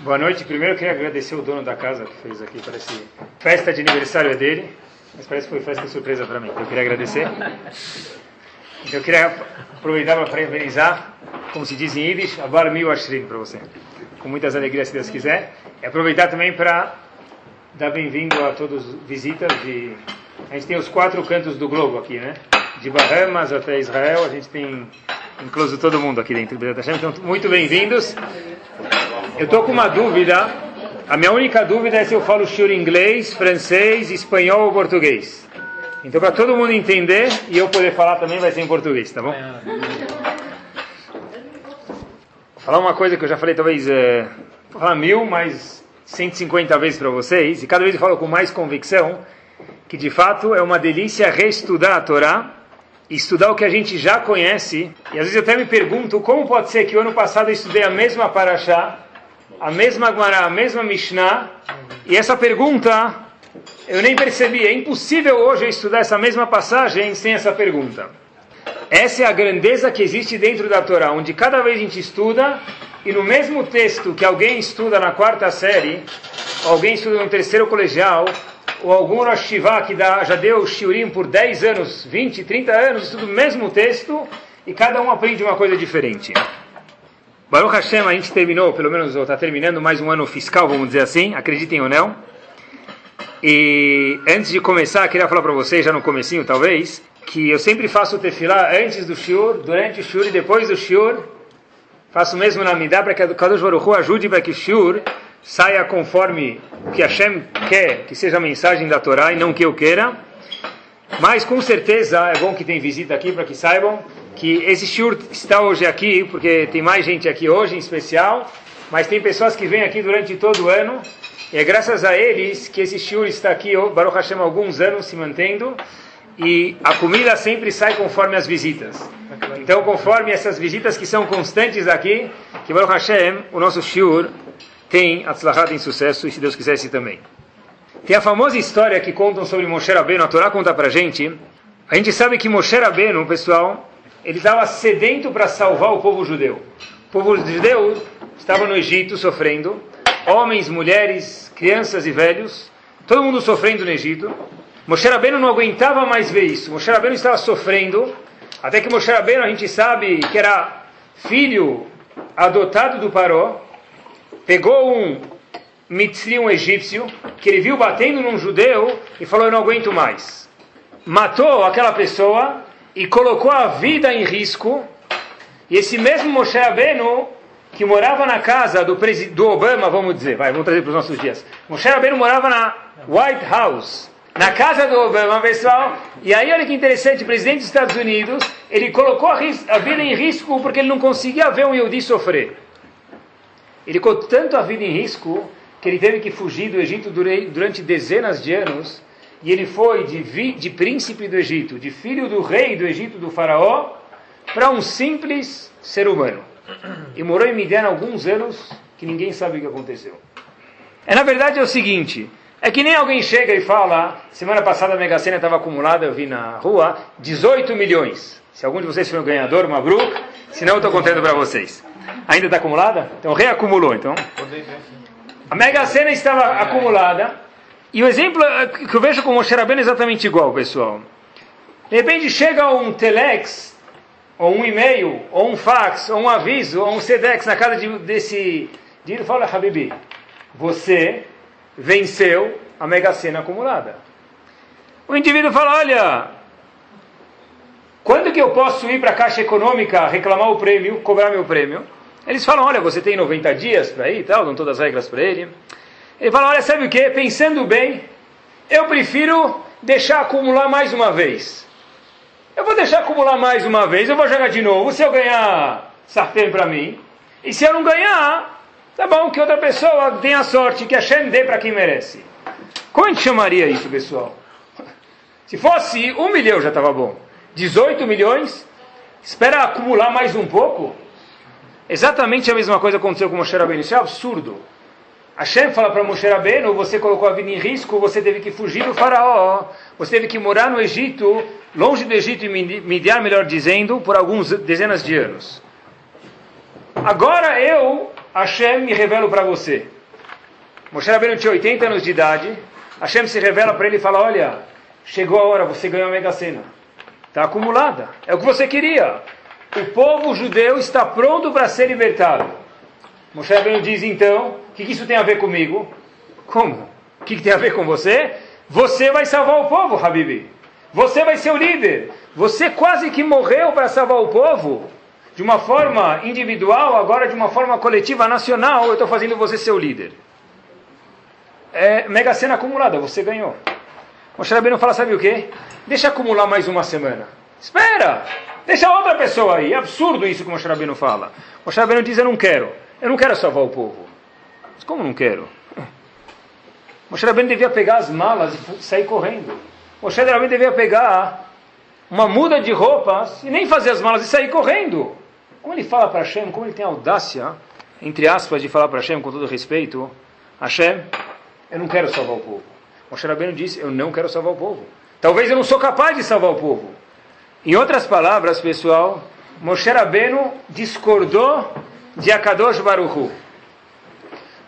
Boa noite. Primeiro eu queria agradecer o dono da casa que fez aqui, parece festa de aniversário é dele, mas parece que foi festa surpresa para mim. Então eu queria agradecer. Eu queria aproveitar para parabenizar, como se diz em Yiddish, Abar Mil Ashrin para você. Com muitas alegrias, se Deus quiser. E aproveitar também para dar bem-vindo a todos visitas de... A gente tem os quatro cantos do globo aqui, né? De Bahamas até Israel, a gente tem incluso todo mundo aqui dentro. Então, muito bem-vindos. Eu estou com uma dúvida. A minha única dúvida é se eu falo shiur inglês, francês, espanhol ou português. Então, para todo mundo entender e eu poder falar também, vai ser em português, tá bom? Vou falar uma coisa que eu já falei, talvez, é, falar mil, mas 150 vezes para vocês, e cada vez eu falo com mais convicção, que de fato é uma delícia reestudar a Torá, estudar o que a gente já conhece, e às vezes eu até me pergunto como pode ser que o ano passado eu estudei a mesma Parashá, a mesma Gemara, a mesma Mishnah, e essa pergunta eu nem percebi. É impossível hoje estudar essa mesma passagem sem essa pergunta. Essa é a grandeza que existe dentro da Torá, onde cada vez a gente estuda, e no mesmo texto que alguém estuda na quarta série, alguém estuda no terceiro colegial, ou algum Rosh que dá, já deu Shiurim por 10 anos, 20, 30 anos, estuda o mesmo texto, e cada um aprende uma coisa diferente. Baruch Hashem, a gente terminou, pelo menos está terminando mais um ano fiscal, vamos dizer assim, acreditem ou não. E antes de começar, queria falar para vocês, já no comecinho talvez, que eu sempre faço o tefilá antes do shiur, durante o shiur e depois do shiur. Faço mesmo na midá para que a Kadosh Baruch Hu ajude para que o shiur saia conforme o que Hashem quer, que seja a mensagem da Torá e não que eu queira. Mas com certeza é bom que tem visita aqui para que saibam que esse shiur está hoje aqui, porque tem mais gente aqui hoje em especial, mas tem pessoas que vêm aqui durante todo o ano, e é graças a eles que esse shiur está aqui, Baruch Hashem, há alguns anos se mantendo, e a comida sempre sai conforme as visitas. Então, conforme essas visitas que são constantes aqui, que Baruch Hashem, o nosso shiur, tem atzlachat em sucesso, e se Deus quisesse também. Tem a famosa história que contam sobre Moshe Rabbeinu, a Torá conta pra gente. A gente sabe que Moshe Rabbeinu, pessoal, ele estava sedento para salvar o povo judeu. O povo judeu estava no Egito sofrendo, homens, mulheres, crianças e velhos, todo mundo sofrendo no Egito. Moshe Rabbeinu não aguentava mais ver isso. Moshe Rabbeinu estava sofrendo, até que Moshe Rabbeinu a gente sabe que era filho adotado do Paró, pegou um mitzri, um egípcio, que ele viu batendo num judeu e falou, eu não aguento mais. Matou aquela pessoa e colocou a vida em risco. E esse mesmo Moshe Rabbeinu, que morava na casa do, do Obama, vamos dizer, vai, vamos trazer para os nossos dias. Moshe Rabbeinu morava na White House, na casa do Obama, pessoal. E aí, olha que interessante, o presidente dos Estados Unidos, ele colocou a, a vida em risco porque ele não conseguia ver um Yehudi sofrer. Ele colocou tanto a vida em risco que ele teve que fugir do Egito durante dezenas de anos e ele foi de, vi, de príncipe do Egito, de filho do rei do Egito, do faraó, para um simples ser humano. E morou em Midian alguns anos que ninguém sabe o que aconteceu. É na verdade é o seguinte, é que nem alguém chega e fala, semana passada a Mega Sena estava acumulada, eu vi na rua, 18 milhões. Se algum de vocês foi um ganhador, Mabruk, senão eu estou contando para vocês. Ainda está acumulada? Então reacumulou, então. A Mega Sena estava acumulada, e o exemplo que eu vejo com o Moshe Rabbeinu é exatamente igual, pessoal. De repente chega um telex, ou um e-mail, ou um fax, ou um aviso, ou um sedex na casa de, desse indivíduo e fala, Habibi, você venceu a mega sena acumulada. O indivíduo fala, olha, quando que eu posso ir para a Caixa Econômica reclamar o prêmio, cobrar meu prêmio? Eles falam, olha, você tem 90 dias para ir e tal, dão todas as regras para ele. Ele fala, olha, sabe o que? Pensando bem, eu prefiro deixar acumular mais uma vez. Eu vou deixar acumular mais uma vez, eu vou jogar de novo. Se eu ganhar, sartém para mim. E se eu não ganhar, tá bom, que outra pessoa tenha sorte, que a Shem dê para quem merece. Como a gente chamaria isso, pessoal? Se fosse um milhão já estava bom. 18 milhões, espera acumular mais um pouco. Exatamente a mesma coisa aconteceu com Moshe Rabbeinu. Isso é absurdo. Hashem fala para Moshe Rabbeinu, você colocou a vida em risco, você teve que fugir do faraó, você teve que morar no Egito, longe do Egito e Midian, melhor dizendo, por alguns dezenas de anos. Agora eu Hashem me revelo para você. Moshe Rabbeinu tinha 80 anos de idade, Hashem se revela para ele e fala, olha, chegou a hora, você ganhou a Mega Sena. Está acumulada, é o que você queria. O povo judeu está pronto para ser libertado. Moshe Rabbeinu diz, então, o que, que isso tem a ver comigo? Como? O que, que tem a ver com você? Você vai salvar o povo, Habibi. Você vai ser o líder. Você quase que morreu para salvar o povo. De uma forma individual, agora de uma forma coletiva, nacional, eu estou fazendo você ser o líder. É mega cena acumulada, você ganhou. Moshe Rabbeinu fala, sabe o quê? Deixa acumular mais uma semana. Espera! Deixa outra pessoa aí. É absurdo isso que o Moshe Rabbeinu fala. Moshe Rabbeinu diz, eu não quero. Eu não quero salvar o povo. Mas como não quero? Moshe Rabbeinu devia pegar as malas e sair correndo. Moshe Rabbeinu devia pegar uma muda de roupas e nem fazer as malas e sair correndo. Como ele fala para Hashem, como ele tem audácia, entre aspas, de falar para Hashem com todo respeito, Hashem, eu não quero salvar o povo. Moshe Rabbeinu disse, eu não quero salvar o povo. Talvez eu não sou capaz de salvar o povo. Em outras palavras, pessoal, Moshe Rabbeinu discordou de Akadosh Baruchu.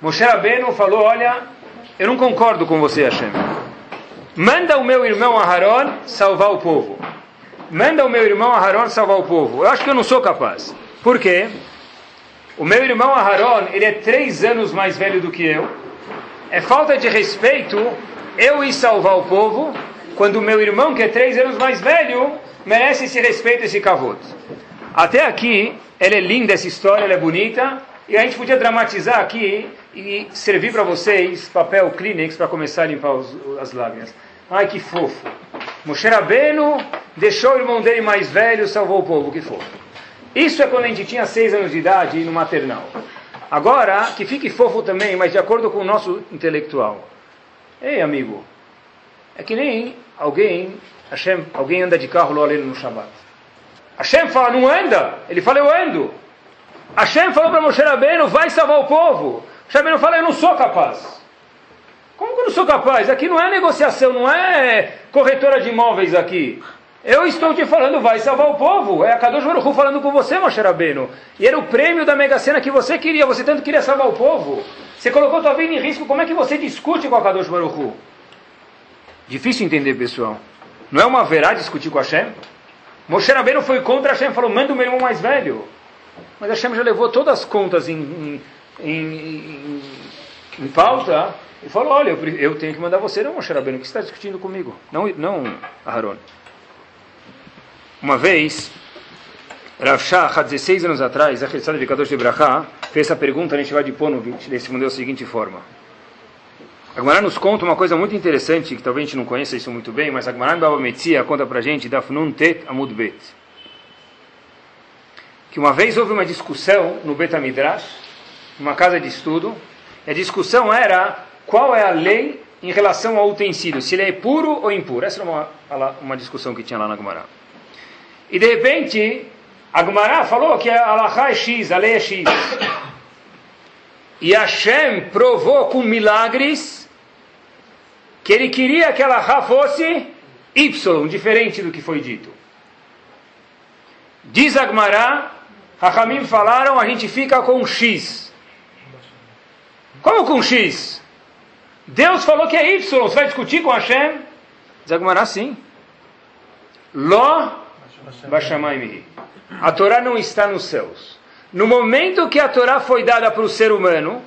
Moshe Rabbeinu falou, olha, eu não concordo com você, Hashem. Manda o meu irmão Aharon salvar o povo. Manda o meu irmão Aharon salvar o povo. Eu acho que eu não sou capaz. Por quê? O meu irmão Aharon, ele é três anos mais velho do que eu. É falta de respeito eu ir salvar o povo, quando o meu irmão, que é três anos mais velho, merece esse respeito, esse cavoto. Até aqui, ela é linda essa história, ela é bonita, e a gente podia dramatizar aqui e servir para vocês papel Kleenex para começar a limpar os, as lágrimas. Ai, que fofo. Moshe Rabbeinu deixou o irmão dele mais velho, salvou o povo, que fofo. Isso é quando a gente tinha seis anos de idade no maternal. Agora, que fique fofo também, mas de acordo com o nosso intelectual. Ei, amigo, é que nem alguém, Hashem, alguém anda de carro lá no Shabbat. Hashem fala, não anda. Ele fala, eu ando. Hashem falou para Moshe Rabbeinu, vai salvar o povo. Rabbeinu fala, eu não sou capaz. Como que eu não sou capaz? Aqui não é negociação, não é corretora de imóveis aqui. Eu estou te falando, vai salvar o povo. É a Kadosh Baruch falando com você, Moshe Rabbeinu. E era o prêmio da Mega Sena que você queria. Você tanto queria salvar o povo. Você colocou tua vida em risco. Como é que você discute com a Kadosh Baruch Difícil entender, pessoal. Não é uma verá discutir com Hashem? Moshe Rabbeinu foi contra Hashem, falou, manda o meu irmão mais velho. Mas Hashem já levou todas as contas em, em, em, em pauta e falou, olha, eu, eu, tenho que mandar você, não, Moshe Rabbeinu, que você está discutindo comigo? Não, não Aharon. Uma vez, Rav Shah, há 16 anos atrás, a Chesed de Kadosh de Brachá, fez essa pergunta, a vai de Ponovitch, ele respondeu da seguinte forma. A Gemara nos conta uma coisa muito interessante, que talvez a gente não conheça isso muito bem, mas a Gemara Baba Metzia conta pra gente, Dafnun Tet Amud Bet. Que uma vez houve uma discussão no Bet Numa casa de estudo, e a discussão era qual é a lei em relação ao utensílio, se ele é puro ou impuro. Essa era uma, uma discussão que tinha lá na Gemara. E de repente, a Gemara falou que a Alaha é X, a lei é X. E Hashem provou com milagres que ele queria que a Alaha fosse Y, diferente do que foi dito. Diz a Gemara, Rahamim falaram, a gente fica com X. Como com X? Deus falou que é Y, você vai discutir com Hashem? Gemara, sim. Ló a Torá não está nos céus. No momento que a Torá foi dada para o ser humano,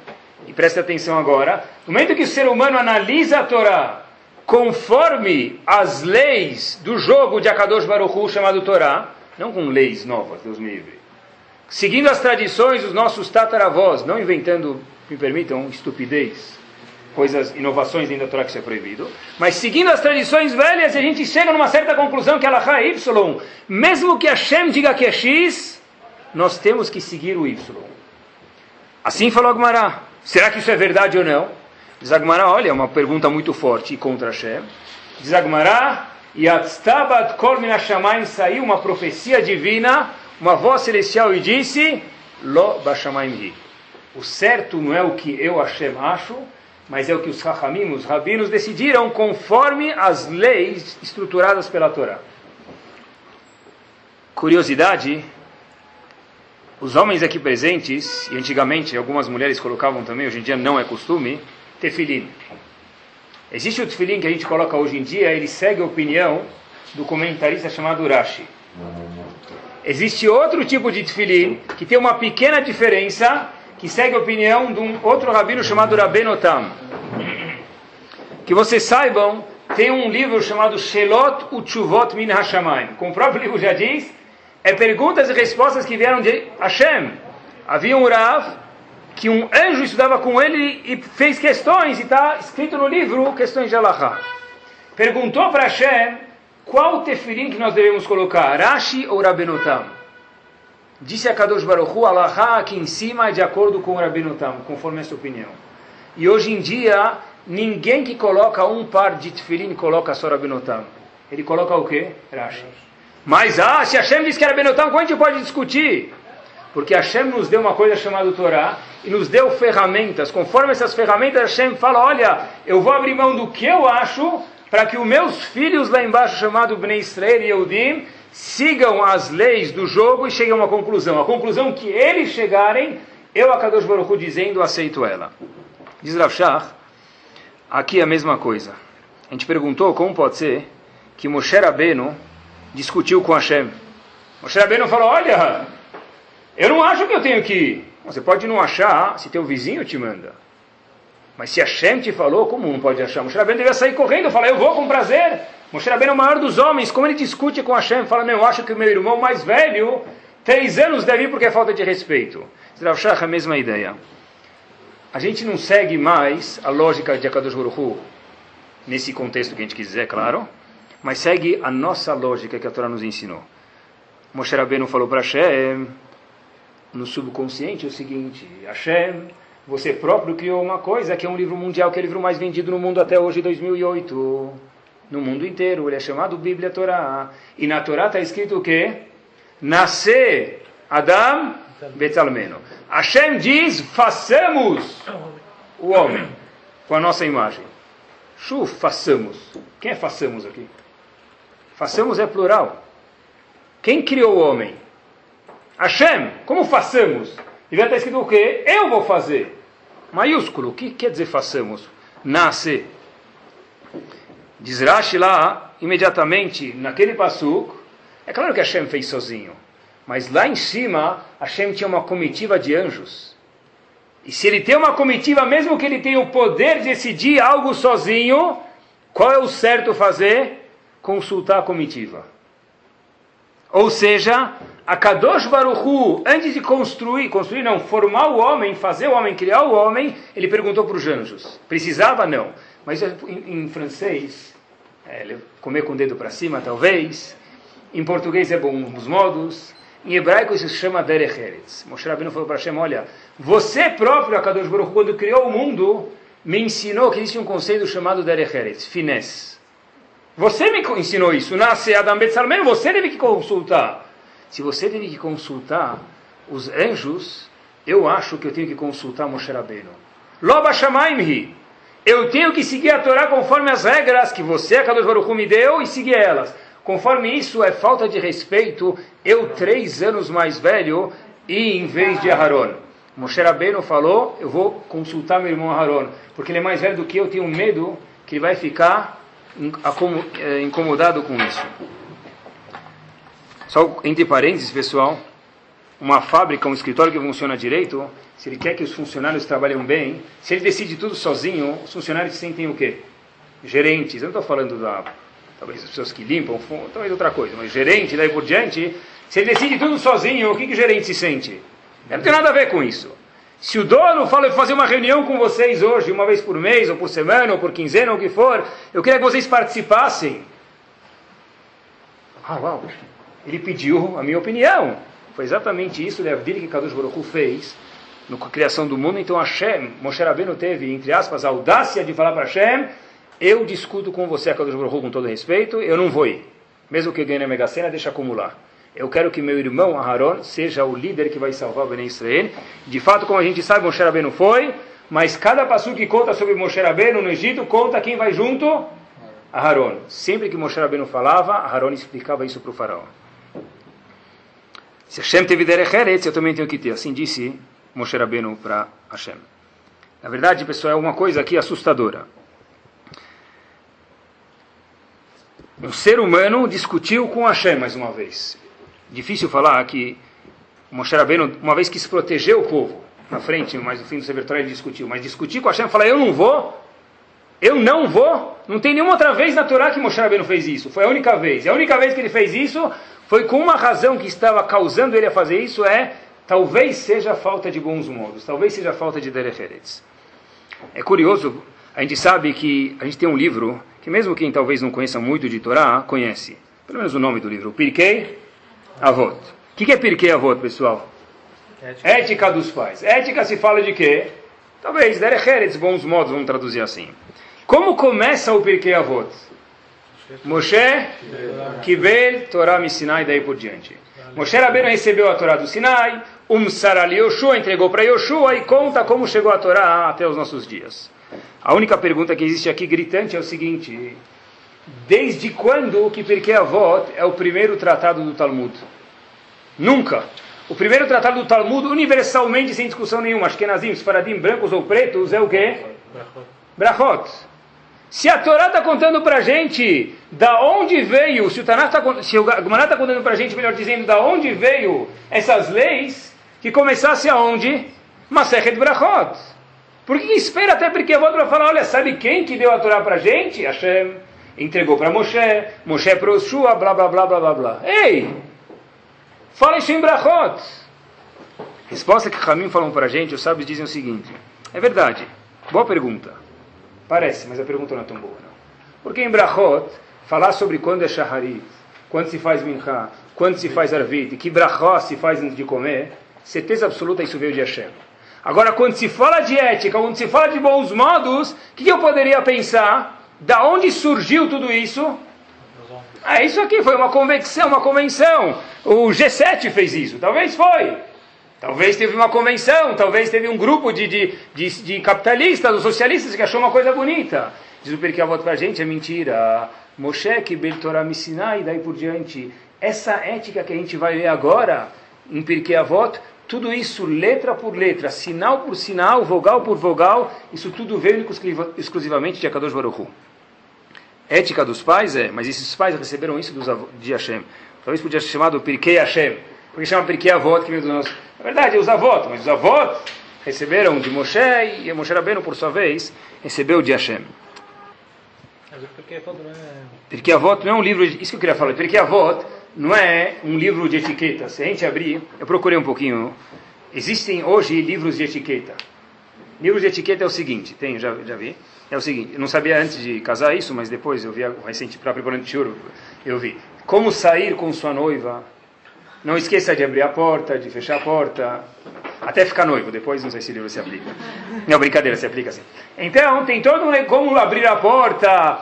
e preste atenção agora, no momento que o ser humano analisa a Torá conforme as leis do jogo de Akadosh Baruch Hu chamado Torá, não com leis novas, Deus me livre, seguindo as tradições dos nossos tataravós, não inventando, me permitam, estupidez, coisas, inovações dentro da Torá que isso é proibido. Mas seguindo as tradições velhas, a gente chega numa certa conclusão que ela é Y. Mesmo que Hashem diga que é X, nós temos que seguir o Y. Assim falou Agmará. Será que isso é verdade ou não? Diz Agmará, olha, é uma pergunta muito forte contra Hashem. Diz Agmará, Yatztabat kol min saiu uma profecia divina, uma voz celestial e disse, Lo bashamayim hi. O certo não é o que eu Hashem acho, mas é o que os Rahamim, os rabinos, decidiram conforme as leis estruturadas pela Torá. Curiosidade, os homens aqui presentes, e antigamente algumas mulheres colocavam também, hoje em dia não é costume, tefilim. Existe o tefilim que a gente coloca hoje em dia, ele segue a opinião do comentarista chamado Rashi. Existe outro tipo de tefilim que tem uma pequena diferença, que segue a opinião de um outro rabino chamado Rabenotam. Que vocês saibam, tem um livro chamado Shelot Uchuvot Min Hashamayim. Como o próprio livro já diz, é perguntas e respostas que vieram de Hashem. Havia um Rav que um anjo estudava com ele e fez questões, e está escrito no livro questões de Allah. Perguntou para Hashem qual tefilim que nós devemos colocar, Rashi ou Rabenotam? Disse a Kadosh Baruch Hu, Allah aqui em cima é de acordo com o Rabenotam, conforme essa opinião. E hoje em dia, ninguém que coloca um par de tefilim coloca só Rabenotam. Ele coloca o quê? Rashi. Mas, ah, se Hashem diz que era Benotam, como a gente pode discutir? Porque Hashem nos deu uma coisa chamada Torá e nos deu ferramentas. Conforme essas ferramentas, Hashem fala: Olha, eu vou abrir mão do que eu acho para que os meus filhos lá embaixo, chamado Bnei Israel e Eudim, sigam as leis do jogo e cheguem a uma conclusão. A conclusão que eles chegarem, eu, a Kadosh Baruch Hu, dizendo, aceito ela. Diz Rav Shach, aqui é a mesma coisa. A gente perguntou como pode ser que Moshe Rabbeinu discutiu com Hashem. Moshe Rabbeinu falou, olha, eu não acho que eu tenho que ir. Você pode não achar, se teu vizinho te manda. Mas se Hashem te falou, como não pode achar? Moshe Rabbeinu devia sair correndo, falar, eu vou com prazer. Moshe Rabbeinu é o maior dos homens, como ele discute com Hashem, fala, não, eu acho que o meu irmão mais velho, três anos deve ir porque é falta de respeito. Rav Shach, a mesma ideia. A gente não segue mais a lógica de Akadosh Baruch nesse contexto que a gente quiser, claro, mas segue a nossa lógica que a Torá nos ensinou. Moshe Rabbeinu falou para Hashem, no subconsciente, o seguinte: Hashem, você próprio criou uma coisa que é um livro mundial, que é o livro mais vendido no mundo até hoje, 2008. No mundo inteiro. Ele é chamado Bíblia Torá. E na Torá está escrito o quê? Nascer Adam Betalmeno. Hashem diz: façamos o homem com a nossa imagem. Chu, façamos. Quem é façamos aqui? Façamos é plural. Quem criou o homem? Hashem. Como façamos? Devia estar escrito o quê? Eu vou fazer. Maiúsculo. O que quer dizer façamos? Nasce. Diz Rashi lá, imediatamente, naquele passuk, é claro que Hashem fez sozinho. Mas lá em cima, Hashem tinha uma comitiva de anjos. E se ele tem uma comitiva, mesmo que ele tenha o poder de decidir algo sozinho, qual é o certo fazer? consultar a comitiva. Ou seja, a Kadosh Baruchu, antes de construir, construir não, formar o homem, fazer o homem, criar o homem, ele perguntou para os anjos. Precisava? Não. Mas em, em francês, é, comer com o dedo para cima, talvez. Em português é bons modos. Em hebraico isso se chama Derech Eretz. Moshe Rabbeinu falou para Hashem, olha, você próprio, a Kadosh Baruch quando criou o mundo, me ensinou que existe um conceito chamado Derech Eretz, finesse. Você me ensinou isso. Nasce Adam Betzalmen, você teve que consultar. Se você teve que consultar os anjos, eu acho que eu tenho que consultar Moshe Rabbeinu. Loba Shamaimhi. Eu tenho que seguir a Torá conforme as regras que você, Kadosh Baruch me deu, e seguir elas. Conforme isso é falta de respeito, eu três anos mais velho, e em vez de Aharon. Moshe Rabbeinu falou, eu vou consultar meu irmão Aharon, porque ele é mais velho do que eu, tenho medo que ele vai ficar é, incomodado com isso. Só entre parênteses, pessoal, uma fábrica, um escritório que funciona direito, se ele quer que os funcionários trabalhem bem, se ele decide tudo sozinho, os funcionários se sentem o quê? Gerentes. Eu não estou falando da talvez as pessoas que limpam, talvez outra coisa, mas gerente, daí por diante, se ele decide tudo sozinho, o que, que o gerente se sente? Não tem nada a ver com isso. Se o dono fala, eu vou fazer uma reunião com vocês hoje, uma vez por mês, ou por semana, ou por quinzena, ou o que for, eu queria que vocês participassem. Ah, uau, ele pediu a minha opinião. Foi exatamente isso, o Avdil que Kadosh Baruch fez na criação do mundo. Então Hashem, Moshe Rabbeinu teve, entre aspas, a audácia de falar para Hashem, eu discuto com você, Kadosh Baruch com todo respeito, eu não vou ir. Mesmo que eu ganhe na Mega Sena, deixa acumular. Eu quero que meu irmão Aharon seja o líder que vai salvar o Bnei Israel. De fato, como a gente sabe, Moshe Rabbeinu foi, mas cada passo que conta sobre Moshe Rabbeinu no Egito, conta quem vai junto? Aharon. Sempre que Moshe Rabbeinu falava, Aharon explicava isso para o faraó. Se Hashem teve derech eretz, eu também tenho que ter. Assim disse Moshe Rabbeinu para Hashem. Na verdade, pessoal, é uma coisa aqui assustadora. Um ser humano discutiu com Hashem mais uma vez. Difícil falar que Moshe Rabbeinu, uma vez que se protegeu o povo, na frente, mas no fim do Sefer Torah ele discutiu, mas discutir com Hashem falar, eu não vou, eu não vou, não tem nenhuma outra vez na Torá que Moshe Rabbeinu fez isso, foi a única vez. E a única vez que ele fez isso foi com uma razão que estava causando ele a fazer isso, é, talvez seja falta de bons modos, talvez seja falta de derecheretz. É curioso, a gente sabe que a gente tem um livro que mesmo quem talvez não conheça muito de Torá, conhece. Pelo menos o nome do livro, Pirkei Avot. O que é Pirkei Avot, pessoal? Ética. Ética dos pais. Ética se fala de quê? Talvez, Derecheretz, bons modos, vamos traduzir assim. Como começa o Pirkei Avot? Moshe, Kibel, Torá me Sinai, daí por diante. Moshe Rabbeinu recebeu a Torá do Sinai, Um Sarali Yoshua entregou para Yoshua e conta como chegou a Torá até os nossos dias. A única pergunta que existe aqui gritante é o seguinte: desde quando que Pirkei Avot é o primeiro tratado do Talmud? Nunca. O primeiro tratado do Talmud, universalmente, sem discussão nenhuma, Ashkenazim, Sfaradim, brancos ou pretos, é o quê? Brachot. Se a Torá está contando para a gente da onde veio, se o Tanakh tá, se o Gemara está contando para a gente, melhor dizendo, da onde veio essas leis, que começasse aonde? Masechet Brachot. Por que espera até porque eu vou para falar, olha, sabe quem que deu a Torá para a gente? Hashem entregou para Moshe, Moshe para Oshua, blá, blá, blá, blá, blá, blá. Ei! Fala isso em Brachot. Resposta que Ramim falam para a gente, os sábios dizem o seguinte, é verdade, boa pergunta. Parece, mas a pergunta não é tão boa. Não. Porque em Brachot, falar sobre quando é Shaharit, quando se faz Mincha, quando se faz Arvit, que Brachot se faz antes de comer, certeza absoluta isso veio de Hashem. Agora, quando se fala de ética, quando se fala de bons modos, o que eu poderia pensar? Da onde surgiu tudo isso? Ah, isso aqui foi uma convenção, uma convenção. O G7 fez isso, talvez foi. Talvez teve uma convenção, talvez teve um grupo de, de, de, de capitalistas ou socialistas que achou uma coisa bonita. Diz o Pirkei Avot para a gente, é mentira. Moshe que Bel Torah me e daí por diante. Essa ética que a gente vai ver agora, em Avot, tudo isso, letra por letra, sinal por sinal, vogal por vogal, isso tudo veio exclusivamente de Akadosh Baruch Hu. Ética dos pais é, mas esses pais receberam isso dos, de Hashem. Talvez podia ser chamado Pirkei Hashem. Porque chama Pirkei Avot, que veio dos nossos na verdade, os avós, mas os avós receberam de Moshe e Moshe Rabbeinu, por sua vez, recebeu de Hashem. Porque Avot não é um livro, isso que eu queria falar, porque Avot não é um livro de etiqueta. Se a gente abrir, eu procurei um pouquinho, existem hoje livros de etiqueta. Livros de etiqueta é o seguinte, tem, já, já vi, é o seguinte, eu não sabia antes de casar isso, mas depois eu vi, recente, para preparando churro, eu vi. Como sair com sua noiva, não esqueça de abrir a porta, de fechar a porta, até ficar noivo. Depois não sei se livro se aplica. Não, brincadeira, se aplica assim. Então, tem todo um como abrir a porta,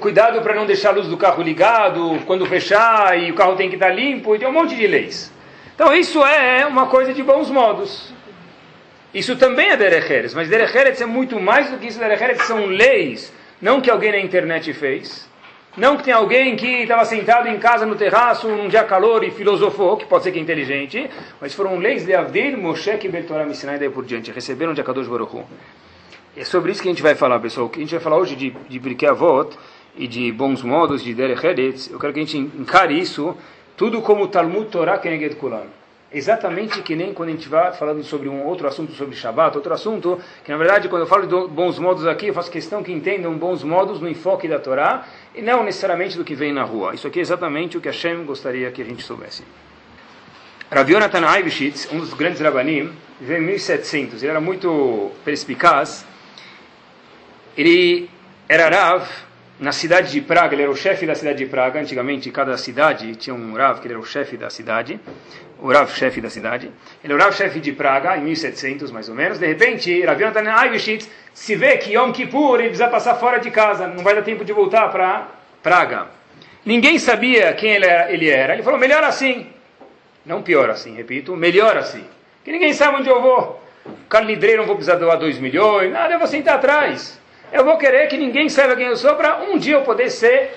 cuidado para não deixar a luz do carro ligado, quando fechar e o carro tem que estar limpo, e tem um monte de leis. Então, isso é uma coisa de bons modos. Isso também é derecheres, mas derecheres é muito mais do que isso. Derecheres são leis, não que alguém na internet fez não que tem alguém que estava sentado em casa no terraço num dia calor e filosofou, que pode ser que é inteligente, mas foram leis de Avdir, Moshe e Beltorah Missinai e daí por diante. Receberam de Akadosh Baruch Hu. É sobre isso que a gente vai falar, pessoal. Que a gente vai falar hoje de, de Birkei Avot e de bons modos, de Derech Eretz. Eu quero que a gente encare isso tudo como Talmud Torah Keneged Kulan exatamente que nem quando a gente vai falando sobre um outro assunto sobre Shabbat, outro assunto, que na verdade quando eu falo de bons modos aqui, eu faço questão que entendam bons modos no enfoque da Torá e não necessariamente do que vem na rua. Isso aqui é exatamente o que Hashem gostaria que a gente soubesse. Rav Yonatan Aivishitz, um dos grandes rabanim, viveu em 1700, ele era muito perspicaz, ele era Rav na cidade de Praga, ele era o chefe da cidade de Praga. Antigamente, cada cidade tinha um Rav que ele era o chefe da cidade, o Rav chefe da cidade. Ele era o Rav chefe de Praga, em 1700 mais ou menos. De repente, Rav Yonatan Aivishitz se vê que Yom Kippur ele precisa passar fora de casa, não vai dar tempo de voltar para Praga. Ninguém sabia quem ele era, ele era. Ele falou: melhor assim. Não pior assim, repito, melhor assim. Que ninguém sabe onde eu vou. Carlidreiro não vou precisar doar 2 milhões, nada, eu vou sentar atrás. Eu vou querer que ninguém saiba quem eu sou para um dia eu poder ser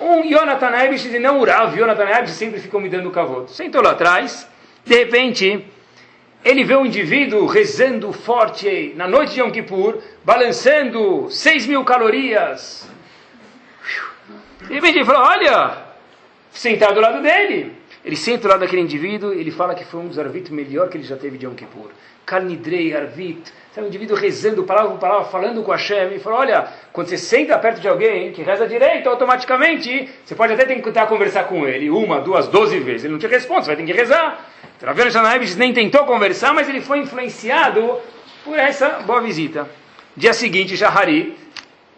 Um Yonatan Eibish e não Urav. Yonatan Eibish sempre ficou me dando cavoto. Sentou lá atrás, de repente, ele vê um indivíduo rezando forte na noite de Yom Kippur, balançando 6 mil calorias. De repente ele falou, olha, sentar do lado dele. Ele senta do lado daquele indivíduo, ele fala que foi um dos arvit melhor que ele já teve de Yom Kippur. Kalnidrei, arvit, sabe, um indivíduo rezando palavra por palavra, falando com Hashem, e fala, olha, quando você senta perto de alguém que reza direito, automaticamente, você pode até tentar conversar com ele, uma, duas, doze vezes, ele não te responde, você vai ter que rezar. Então, Rav Shanaevish nem tentou conversar, mas ele foi influenciado por essa boa visita. Dia seguinte, Shahari,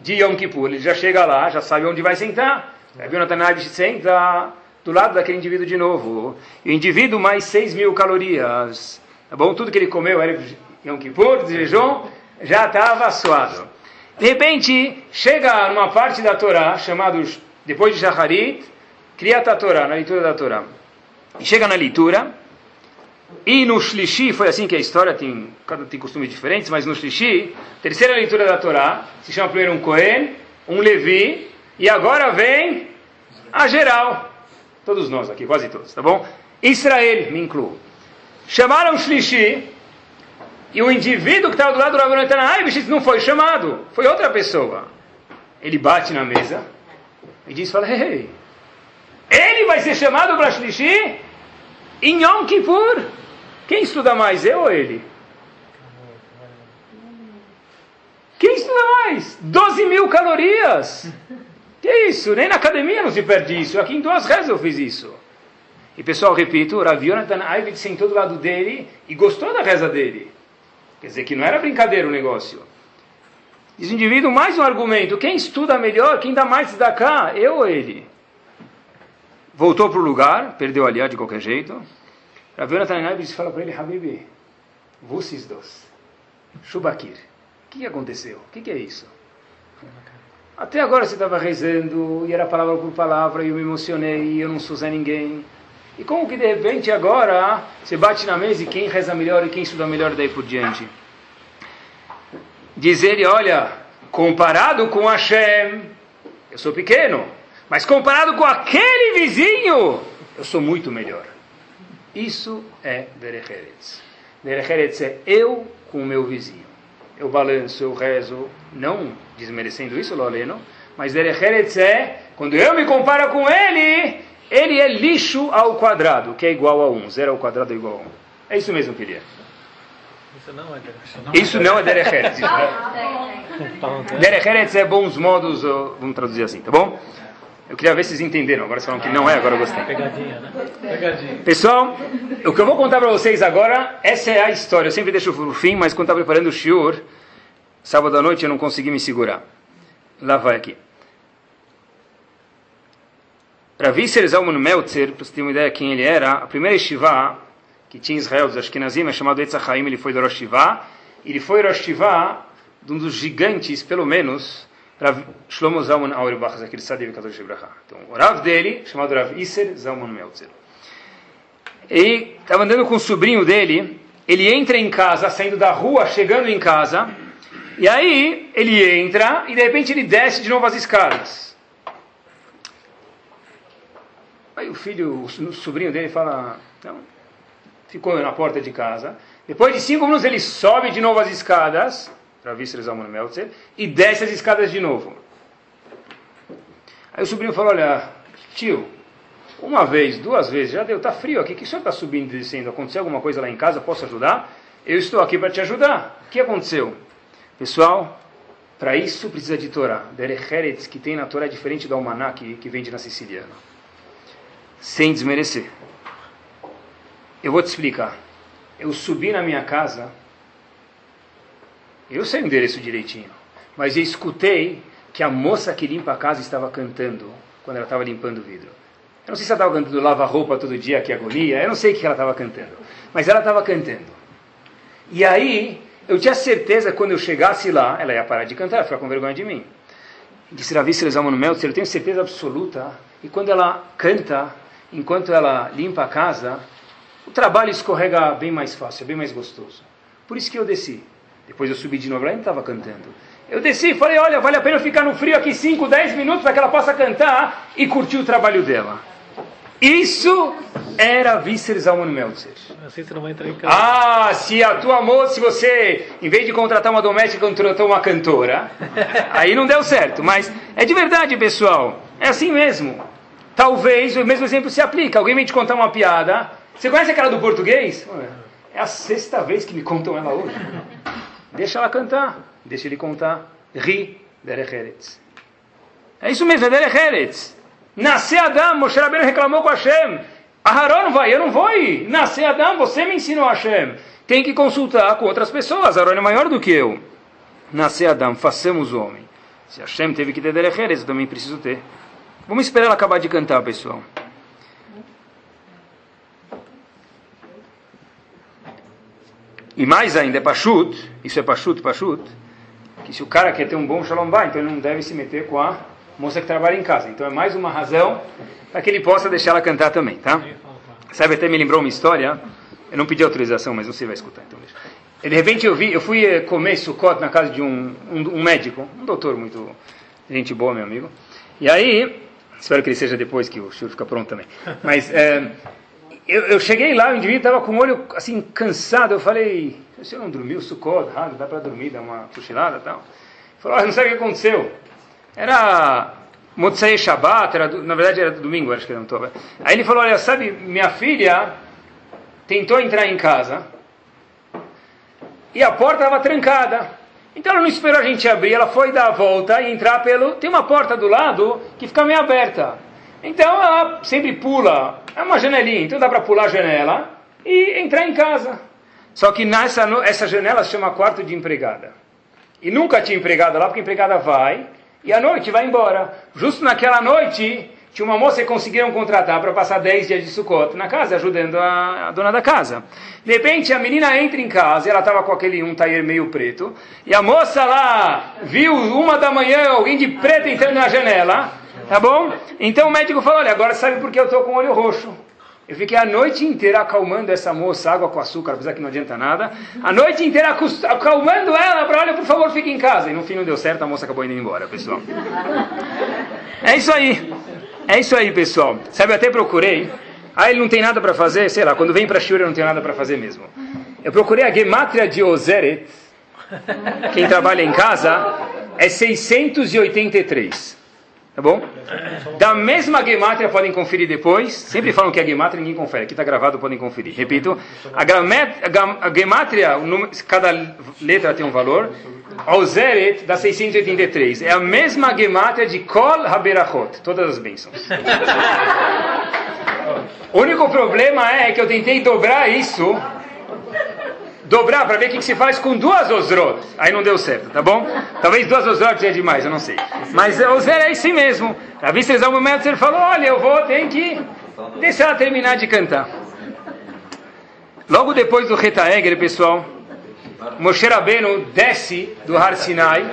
de Yom Kippur, ele já chega lá, já sabe onde vai sentar. Rav Shanaevish senta do lado daquele indivíduo de novo. O indivíduo mais 6 mil calorias. Tá bom? Tudo que ele comeu era Yom Kippur, de jejum, já estava suado. De repente, chega numa parte da Torá, chamado, depois de Shacharit, Kriyat Torá, na leitura da Torá. Chega na leitura, e no Shlishi, foi assim que a história tem, cada tem costumes diferentes, mas no Shlishi, terceira leitura da Torá, se chama primeiro um Cohen, um Levi, e agora vem a geral. Todos nós aqui, quase todos, tá bom? Israel, me incluo. Chamaram o Shlishi, e o indivíduo que estava do lado do Rav Natan não foi chamado, foi outra pessoa. Ele bate na mesa e diz, fala, hey, hey, ele vai ser chamado para Shlishi em Yom Kippur. Quem estuda mais, eu ou ele? Quem estuda mais? 12 mil calorias. Que isso? Nem na academia não se perde isso. Aqui em duas rezas eu fiz isso. E pessoal, repito, Rav Yonatan Ayvid sentou do lado dele e gostou da reza dele. Quer dizer que não era brincadeira o negócio. Diz o indivíduo mais um argumento. Quem estuda melhor, quem dá mais da cá, eu ou ele? Voltou para o lugar, perdeu ali de qualquer jeito. Rav Yonatan Ayvid fala para ele, Habibi, vocês dois, Shubakir, o que aconteceu? O que, que é isso? Até agora você estava rezando, e era palavra por palavra, e eu me emocionei, e eu não sou Zé ninguém. E como que de repente agora você bate na mesa e quem reza melhor e quem estuda melhor daí por diante? Diz ele, olha, comparado com Hashem, eu sou pequeno, mas comparado com aquele vizinho, eu sou muito melhor. Isso é Derecheretz. Derecheretz é eu com o meu vizinho. Eu balanço, eu rezo, não desmerecendo isso, Loleno, mas Derecheretz é, quando eu me comparo com ele, ele é lixo ao quadrado, que é igual a 1. Zero ao quadrado é igual a 1. É isso mesmo que ele é. Isso não é Derecheretz. Isso não é Derecheretz. Derecheretz é bons modos, vamos traduzir assim, tá bom? Eu queria ver se vocês entenderam. Agora vocês falam que não é, agora eu gostei. Pegadinha, né? Pegadinha. Pessoal, o que eu vou contar para vocês agora, essa é a história. Eu sempre deixo o fim, mas quando estava preparando o shiur, sábado à noite eu não consegui me segurar. Lá vai aqui. Ravisser Zalman Meltzer, para você ter uma ideia quem ele era, a primeira Yeshiva que tinha em Israel dos Ashkenazim é chamado Etzachaim, ele foi do Rosh Shiva. Ele foi Rosh Shiva de um dos gigantes, pelo menos, Rav Shlomo Zalman Auerbach, aquele Sadiv Kadosh Ibrahá. Então, o Rav dele, chamado Rav Isser Zalman Meltzer. E estava andando com o sobrinho dele, ele entra em casa, saindo da rua, chegando em casa, e aí ele entra e de repente ele desce de novo as escadas. Aí o filho, o sobrinho dele fala, então, ficou na porta de casa. Depois de cinco minutos ele sobe de novo as escadas, e desce as escadas de novo. Aí o sobrinho falou, olha, tio, uma vez, duas vezes, já deu, está frio aqui, que o senhor está subindo e descendo? Aconteceu alguma coisa lá em casa, posso ajudar? Eu estou aqui para te ajudar. O que aconteceu? Pessoal, para isso precisa de Torá. Derecheretz, que tem na Torá, é diferente do Almaná, que, que vende na siciliana sem desmerecer. Eu vou te explicar. Eu subi na minha casa, eu sei o endereço direitinho, mas eu escutei que a moça que limpa a casa estava cantando quando ela estava limpando o vidro. Eu não sei se ela estava cantando lava roupa todo dia, que agonia, eu não sei o que ela estava cantando, mas ela estava cantando. E aí, eu tinha certeza que quando eu chegasse lá, ela ia parar de cantar, ficar com vergonha de mim. Disse Ravi Selezama no Meltzer, eu tenho certeza absoluta, e quando ela canta, enquanto ela limpa a casa, o trabalho escorrega bem mais fácil, bem mais gostoso. Por isso que eu desci. Depois eu subi de novo, ela ainda estava cantando. Eu desci e falei, olha, vale a pena ficar no frio aqui 5, 10 minutos para que ela possa cantar e curtir o trabalho dela. Isso era Visser Zalman Meltzer. Assim você não vai entrar em casa. Ah, se a tua moça, se você, em vez de contratar uma doméstica, contratou uma cantora, aí não deu certo. Mas é de verdade, pessoal. É assim mesmo. Talvez o mesmo exemplo se aplica. Alguém vem te contar uma piada. Você conhece aquela do português? É a sexta vez que me contam ela hoje. Deixa ela cantar. Deixa ele contar. Ri, Derecheretz. É isso mesmo, é Derecheretz. Adam, Moshe Rabbeinu reclamou com Hashem. Aharon não vai, eu não vou ir. Nascer Adam, você me ensinou Hashem. Tem que consultar com outras pessoas. Aharon é maior do que eu. Nascer Adam, façamos homem. Se Hashem teve que ter Derecheretz, eu também preciso ter. Vamos esperar ela acabar de cantar, pessoal. E mais ainda, é Pashut, isso é Pashut, Pashut, que se o cara quer ter um bom Shalom Bay, então ele não deve se meter com a moça que trabalha em casa. Então é mais uma razão para que ele possa deixar ela cantar também, tá? Sabe, até me lembrou uma história, eu não pedi autorização, mas você vai escutar, então deixa. De repente eu vi, eu fui eh, comer sucot na casa de um, um, um médico, um doutor muito gente boa, meu amigo. E aí, espero que ele seja depois que o show fica pronto também. Mas é, eu, eu, cheguei lá, o indivíduo estava com o olho assim cansado. Eu falei: "O senhor não dormiu, sucot, ah, dá para dormir, dá uma cochilada, e tal?" Ele falou: ah, "Não sabe o que aconteceu? Era Motzei Shabbat, era, na verdade era domingo, acho que não estou. Aí ele falou: Olha, sabe, minha filha tentou entrar em casa e a porta estava trancada. Então ela não esperou a gente abrir, ela foi dar a volta e entrar pelo. Tem uma porta do lado que fica meio aberta. Então ela sempre pula, é uma janelinha, então dá para pular a janela e entrar em casa. Só que nessa essa janela se chama quarto de empregada. E nunca tinha empregada lá, porque a empregada vai e à noite vai embora. Justo naquela noite, tinha uma moça que conseguiram contratar para passar 10 dias de Sukkot na casa, ajudando a, a, dona da casa. De repente, a menina entra em casa, e ela estava com aquele um taier meio preto, e a moça lá viu uma da manhã alguém de preto entrando na janela, tá bom? Então o médico falou, olha, agora sabe por que eu estou com o olho roxo. Eu fiquei a noite inteira acalmando essa moça, água com açúcar, apesar que não adianta nada. A noite inteira acalmando ela para, olha, por favor, fique em casa. E no fim não deu certo, a moça acabou indo embora, pessoal. É isso aí. É isso aí, pessoal. Sabe, eu até procurei. Ah, ele não tem nada para fazer? Sei lá, quando vem para Shura não tem nada para fazer mesmo. Eu procurei a Gematria de Ozeret. Quem trabalha em casa é 683. Tá bom? Da mesma gematria podem conferir depois. Sempre falam que é gematria ninguém confere. Aqui está gravado, podem conferir. Repito. A, a gematria, cada letra tem um valor. Ozeret da 683. É a mesma gematria de Kol Haberachot. Todas as bênçãos. O único problema é que eu tentei dobrar isso dobrar para ver o que, que, se faz com duas Osrot. Aí não deu certo, tá bom? Talvez duas Osrot é demais, eu não sei. Mas Ozer é assim mesmo. A Vistresal Meltzer falou: Olha, eu vou, tem que deixar ela terminar de cantar. Logo depois do Retaegre, pessoal, Moshe Rabbeinu desce do Har Sinai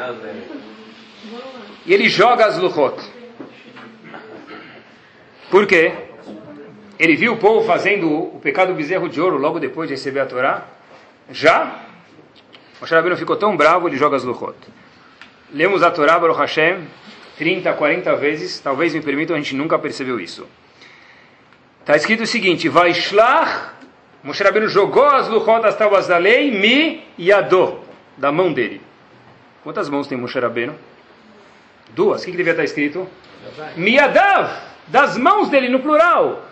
e ele joga as Luchot. Por quê? Ele viu o povo fazendo o pecado do bezerro de ouro logo depois de receber a Torá. Já, Moshe Rabbeinu ficou tão bravo, ele joga as Luchot. Lemos a Torá, Baruch Hashem, 30, 40 vezes, talvez me permitam, a gente nunca percebeu isso. Está escrito o seguinte, Vaishlach, Moshe Rabbeinu jogou as Luchot, as tábuas da lei, mi yado, da mão dele. Quantas mãos tem Moshe Rabbeinu? Duas. O que, que devia estar escrito? Miadav, das mãos dele, no plural.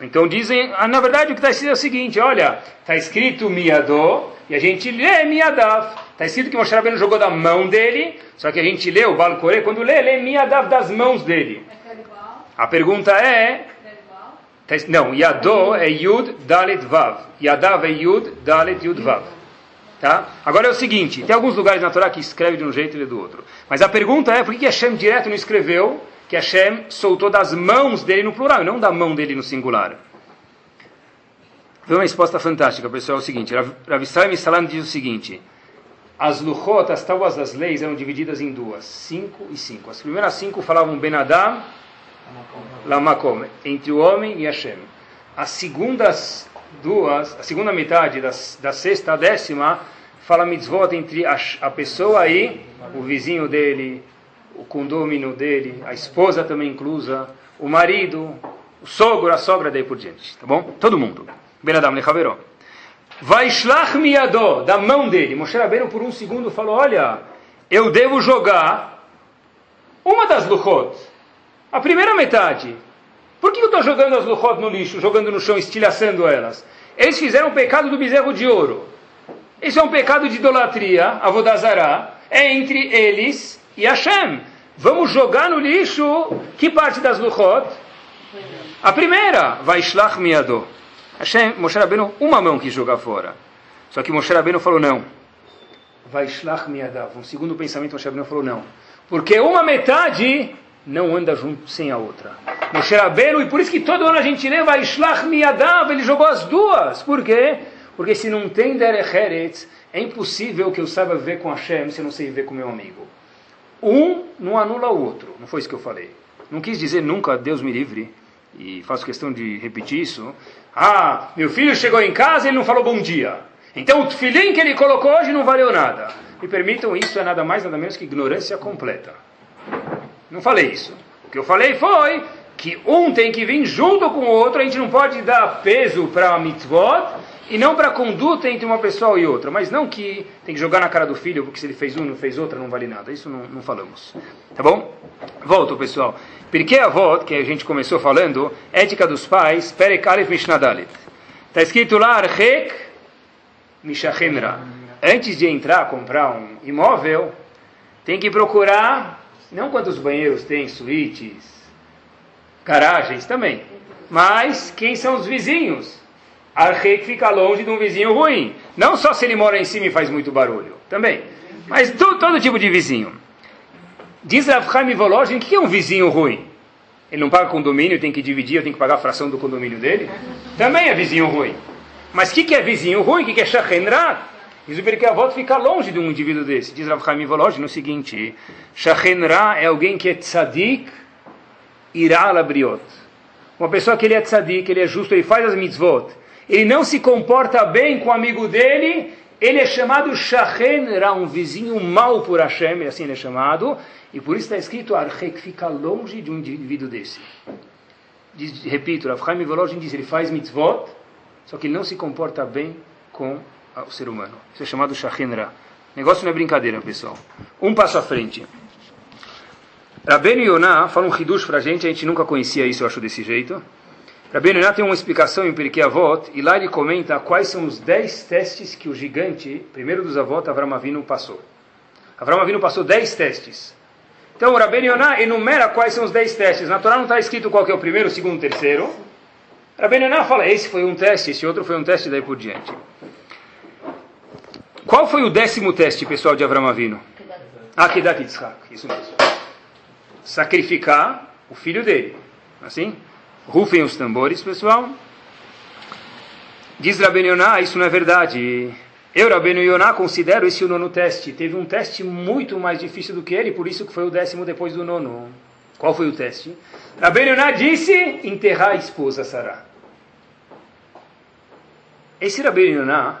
Então dizem, ah, na verdade o que está escrito é o seguinte, olha, está escrito Miadó, e a gente lê Miadav. Está escrito que Moshe Rabbeinu jogou da mão dele, só que a gente lê o Balcoré, quando lê, lê Miadav das mãos dele. A pergunta é... Tá não, Yadó é Yud Dalet Vav. Yadav é Yud Dalet Yud Vav. Tá? Agora é o seguinte, tem alguns lugares na Torá que escreve de um jeito e do outro. Mas a pergunta é, por que Hashem direto não escreveu que Hashem soltou das mãos dele no plural, não da mão dele no singular. Foi uma resposta fantástica, pessoal. É o seguinte: Rav Israel diz o seguinte: as luchot, as tábuas das leis, eram divididas em duas, cinco e cinco. As primeiras cinco falavam Ben Adam, Lamakom, entre o homem e Hashem. As segundas duas, a segunda metade das, da sexta a décima, fala mitzvot entre a, a pessoa e o vizinho dele, o condômino dele, a esposa também inclusa, o marido, o sogro, a sogra, daí por diante. Tá bom? Todo mundo. Ben Adam Lechaveró. Vaishlach miadó, da mão dele. Moshe Rabbeinu por um segundo falou, olha, eu devo jogar uma das luchot, a primeira metade. Por que eu estou jogando as luchot no lixo, jogando no chão, estilhaçando elas? Eles fizeram o pecado do bezerro de ouro. Isso é um pecado de idolatria, avodazará, é entre eles e Hashem. Vamos jogar no lixo que parte das luchot? A primeira, Vaishlach miadó. Hashem, Moshe Rabbeinu, uma mão que jogar fora. Só que Moshe Rabbeinu falou não. Vai shlach miadav. Um segundo pensamento, Moshe Rabbeinu falou não. Porque uma metade não anda junto sem a outra. Moshe Rabbeinu, e por isso que todo ano a gente lê vai shlach miadav, ele jogou as duas. Por quê? Porque se não tem derech eretz, é impossível que eu saiba viver com Hashem se eu não sei viver com meu amigo. Um não anula o outro. Não foi isso que eu falei. Não quis dizer nunca, Deus me livre, e faço questão de repetir isso, ah, meu filho chegou em casa e ele não falou bom dia. Então o filim que ele colocou hoje não valeu nada. Me permitam, isso é nada mais, nada menos que ignorância completa. Não falei isso. O que eu falei foi que um tem que vir junto com o outro, a gente não pode dar peso para a mitzvot e não para a conduta entre uma pessoa e outra. Mas não que tem que jogar na cara do filho, porque se ele fez um não fez outra, não vale nada. Isso não, não falamos. Tá bom? Volto, pessoal. Porque a avó, que a gente começou falando, ética dos pais, Perek Aleph Mishnadalit. Está escrito lá, Archek Mishachemra. Antes de entrar, comprar um imóvel, tem que procurar, não quantos banheiros tem, suítes, garagens também, mas quem são os vizinhos. Archek fica longe de um vizinho ruim. Não só se ele mora em cima e faz muito barulho, também. Mas todo, todo tipo de vizinho. Diz Rav Chaim Volozhin, o que é um vizinho ruim? Ele não paga condomínio, tem que dividir, tenho que pagar a fração do condomínio dele? Também é vizinho ruim. Mas o que, que é vizinho ruim? O que, que é Shachenrat? Diz o Avot ficar longe de um indivíduo desse. Diz Rav Chaim Volozhin no seguinte, Shachenra é alguém que é tzadik, irá labriot. Uma pessoa que ele é tzadik, ele é justo, ele faz as mitzvot. Ele não se comporta bem com o amigo dele, ele é chamado Shachen um vizinho mau por Hashem, assim ele é chamado, e por isso está escrito Archek, fica longe de um indivíduo desse. Diz, repito, Rav Chaim Volozhin diz, ele faz mitzvot, só que ele não se comporta bem com o ser humano. Isso é chamado Shachen Negócio não é brincadeira, pessoal. Um passo à frente. Rabbeinu Yonah fala um hidush para a gente, a gente nunca conhecia isso, eu acho, desse jeito. Rabbeinu Yonah tem uma explicação em Pirkei Avot, e lá ele comenta quais são os dez testes que o gigante, primeiro dos avós, Avram Avinu, passou. Avram Avinu passou dez testes. Então o Rabbeinu Yonah enumera quais são os dez testes. Na Torá não está escrito qual é o primeiro, o segundo, o terceiro. Rabbeinu Yonah fala, esse foi um teste, esse outro foi um teste, daí por diante. Qual foi o décimo teste, pessoal, de Avram Avinu? Akedat Yitzhak, isso mesmo. Sacrificar o filho dele. Assim? Rufem os tambores, pessoal. Diz Rabbeinu Yonah, isso não é verdade. Eu, Rabbeinu Yonah, considero esse o nono teste. Teve um teste muito mais difícil do que ele, por isso que foi o décimo depois do nono. Qual foi o teste? Rabbeinu Yonah disse, enterrar a esposa Sarah. Esse Rabbeinu Yonah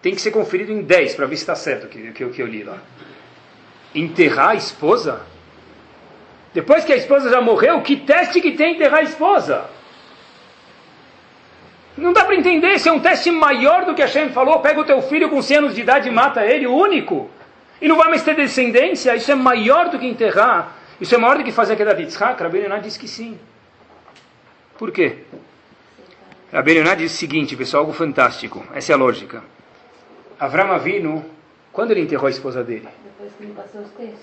tem que ser conferido em 10 para ver se está certo o que, que, que eu li lá. Enterrar a esposa? Depois que a esposa já morreu, que teste que tem enterrar a esposa? Não dá para entender, se é um teste maior do que a Hashem falou, pega o teu filho com 100 anos de idade e mata ele, o único, e não vai mais ter descendência, isso é maior do que enterrar, isso é maior do que fazer aquela de Yitzhak, Yonah diz que sim. Por quê? Yonah diz o seguinte, pessoal, algo fantástico, essa é a lógica. Avram Avinu, quando ele enterrou a esposa dele?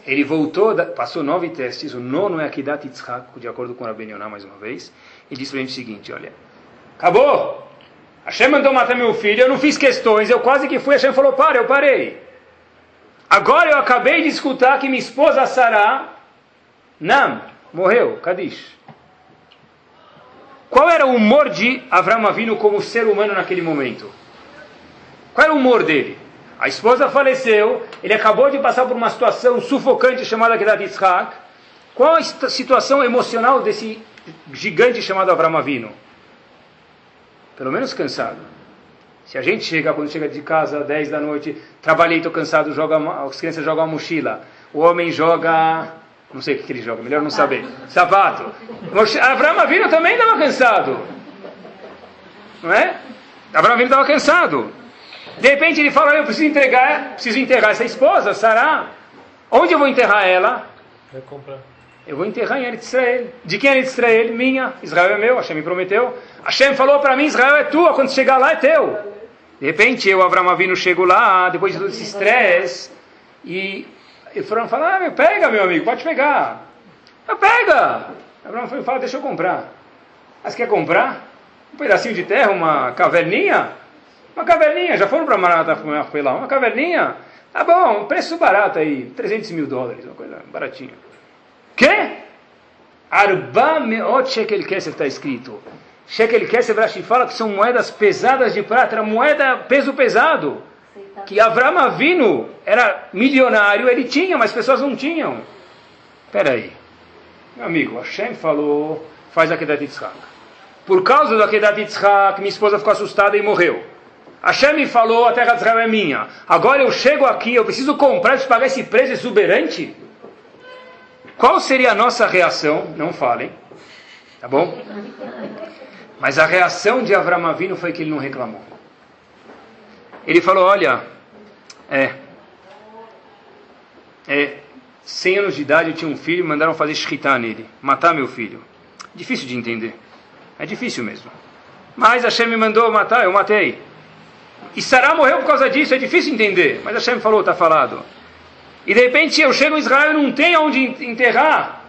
Ele voltou, passou nove testes, o nono é Akidat Yitzhak, de acordo com Rabbi Yonah mais uma vez, e disse para a gente o seguinte, olha, Acabou. Hashem mandou matar meu filho, eu não fiz questões, eu quase que fui, Hashem falou, para, eu parei. Agora eu acabei de escutar que minha esposa Sarah, Nam, morreu, Kadish. Qual era o humor de Avram Avinu como ser humano naquele momento? Qual era o humor dele? A esposa faleceu, ele acabou de passar por uma situação sufocante chamada Kedat Yitzhak. Qual a situação emocional desse gigante chamado Avram Avinu? pelo menos cansado. Se a gente chega, quando chega de casa às 10 da noite, trabalhei, estou cansado, joga, as crianças jogam a mochila, o homem joga, não sei o que, ele joga, melhor não saber, sapato. Abraão Avino também estava cansado, não é? Abraão Avino estava cansado. De repente ele fala, eu preciso entregar, preciso enterrar essa esposa, Sará. Onde eu vou enterrar ela? Vai comprar. Eu vou enterrar em Eretz Israel. De quem é Eretz Israel? Minha. Israel é meu, Hashem me prometeu. Hashem falou para mim, Israel é tua, quando chegar lá é teu. De repente eu, Avram Avinu, chego lá, depois de todo esse estresse, e Efraim fala, ah, meu, pega meu amigo, pode pegar. Eu pega. Avram fala, deixa eu comprar. Mas quer comprar? Um pedacinho de terra, uma caverninha? Uma caverninha, já foram para Maranatá lá, uma caverninha? Tá bom, preço barato aí, 300 mil dólares, uma coisa baratinha. Quê? Arba meot shekel kesef está escrito. Shekel kesef Rashi fala que são moedas pesadas de prata, era moeda peso pesado. Que Avram Avinu era milionário, ele tinha, mas pessoas não tinham. Espera aí. Meu amigo, Hashem falou, faz a Kedat Yitzhak. Por causa da Kedat Yitzhak, minha esposa ficou assustada e morreu. Hashem me falou, a terra de Israel é minha. Agora eu chego aqui, eu preciso comprar, preciso pagar esse preço exuberante? Qual seria a nossa reação? Não falem, tá bom? Mas a reação de Avram Avinu foi que ele não reclamou. Ele falou, olha, é, é, 100 anos de idade eu tinha um filho, mandaram fazer shkita nele, matar meu filho. Difícil de entender. É difícil mesmo. Mas Hashem me mandou matar, eu matei. E Sará morreu por causa disso, é difícil entender. Mas Hashem falou, está falado. E de repente eu chego em Israel e não tem onde enterrar.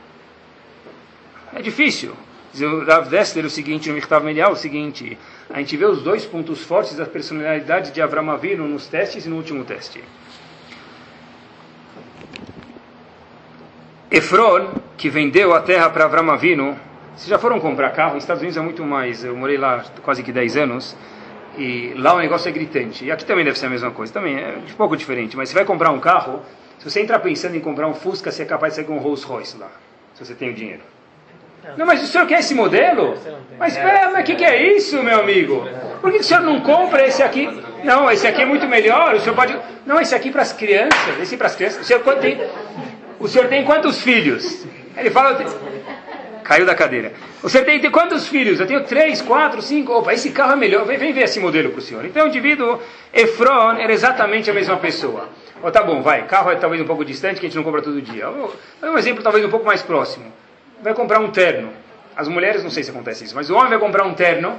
É difícil. O Rav Dessler o seguinte, no Mirtav Melial, o seguinte, a gente vê os dois pontos fortes da personalidade de Avram Avinu nos testes e no último teste. Efron, que vendeu a terra para Avram Avinu, vocês já foram comprar carro? Nos Estados Unidos é muito mais, eu morei lá quase que 10 anos, e lá o negócio é gritante. E aqui também deve ser a mesma coisa, também é um pouco diferente, mas você vai comprar um carro, se você entrar pensando em comprar um Fusca, você é capaz de sair com um Rolls Royce lá, se você tem o dinheiro. Não, mas o senhor quer esse modelo? Mas espera, mas o que, que é isso, meu amigo? Por que o senhor não compra esse aqui? Não, esse aqui é muito melhor. O senhor pode. Não, esse aqui para as crianças. Esse para as crianças. O senhor tem. O senhor tem quantos filhos? Ele fala. Caiu da cadeira. O senhor tem, tem quantos filhos? Eu tenho três, quatro, cinco. Opa, esse carro é melhor. Vem, vem ver esse modelo para o senhor. Então o indivíduo Efron era exatamente a mesma pessoa. Oh, tá bom, vai. Carro é talvez um pouco distante, que a gente não compra todo dia. Dar um exemplo talvez um pouco mais próximo. Vai comprar um terno. As mulheres, não sei se acontece isso, mas o homem vai comprar um terno.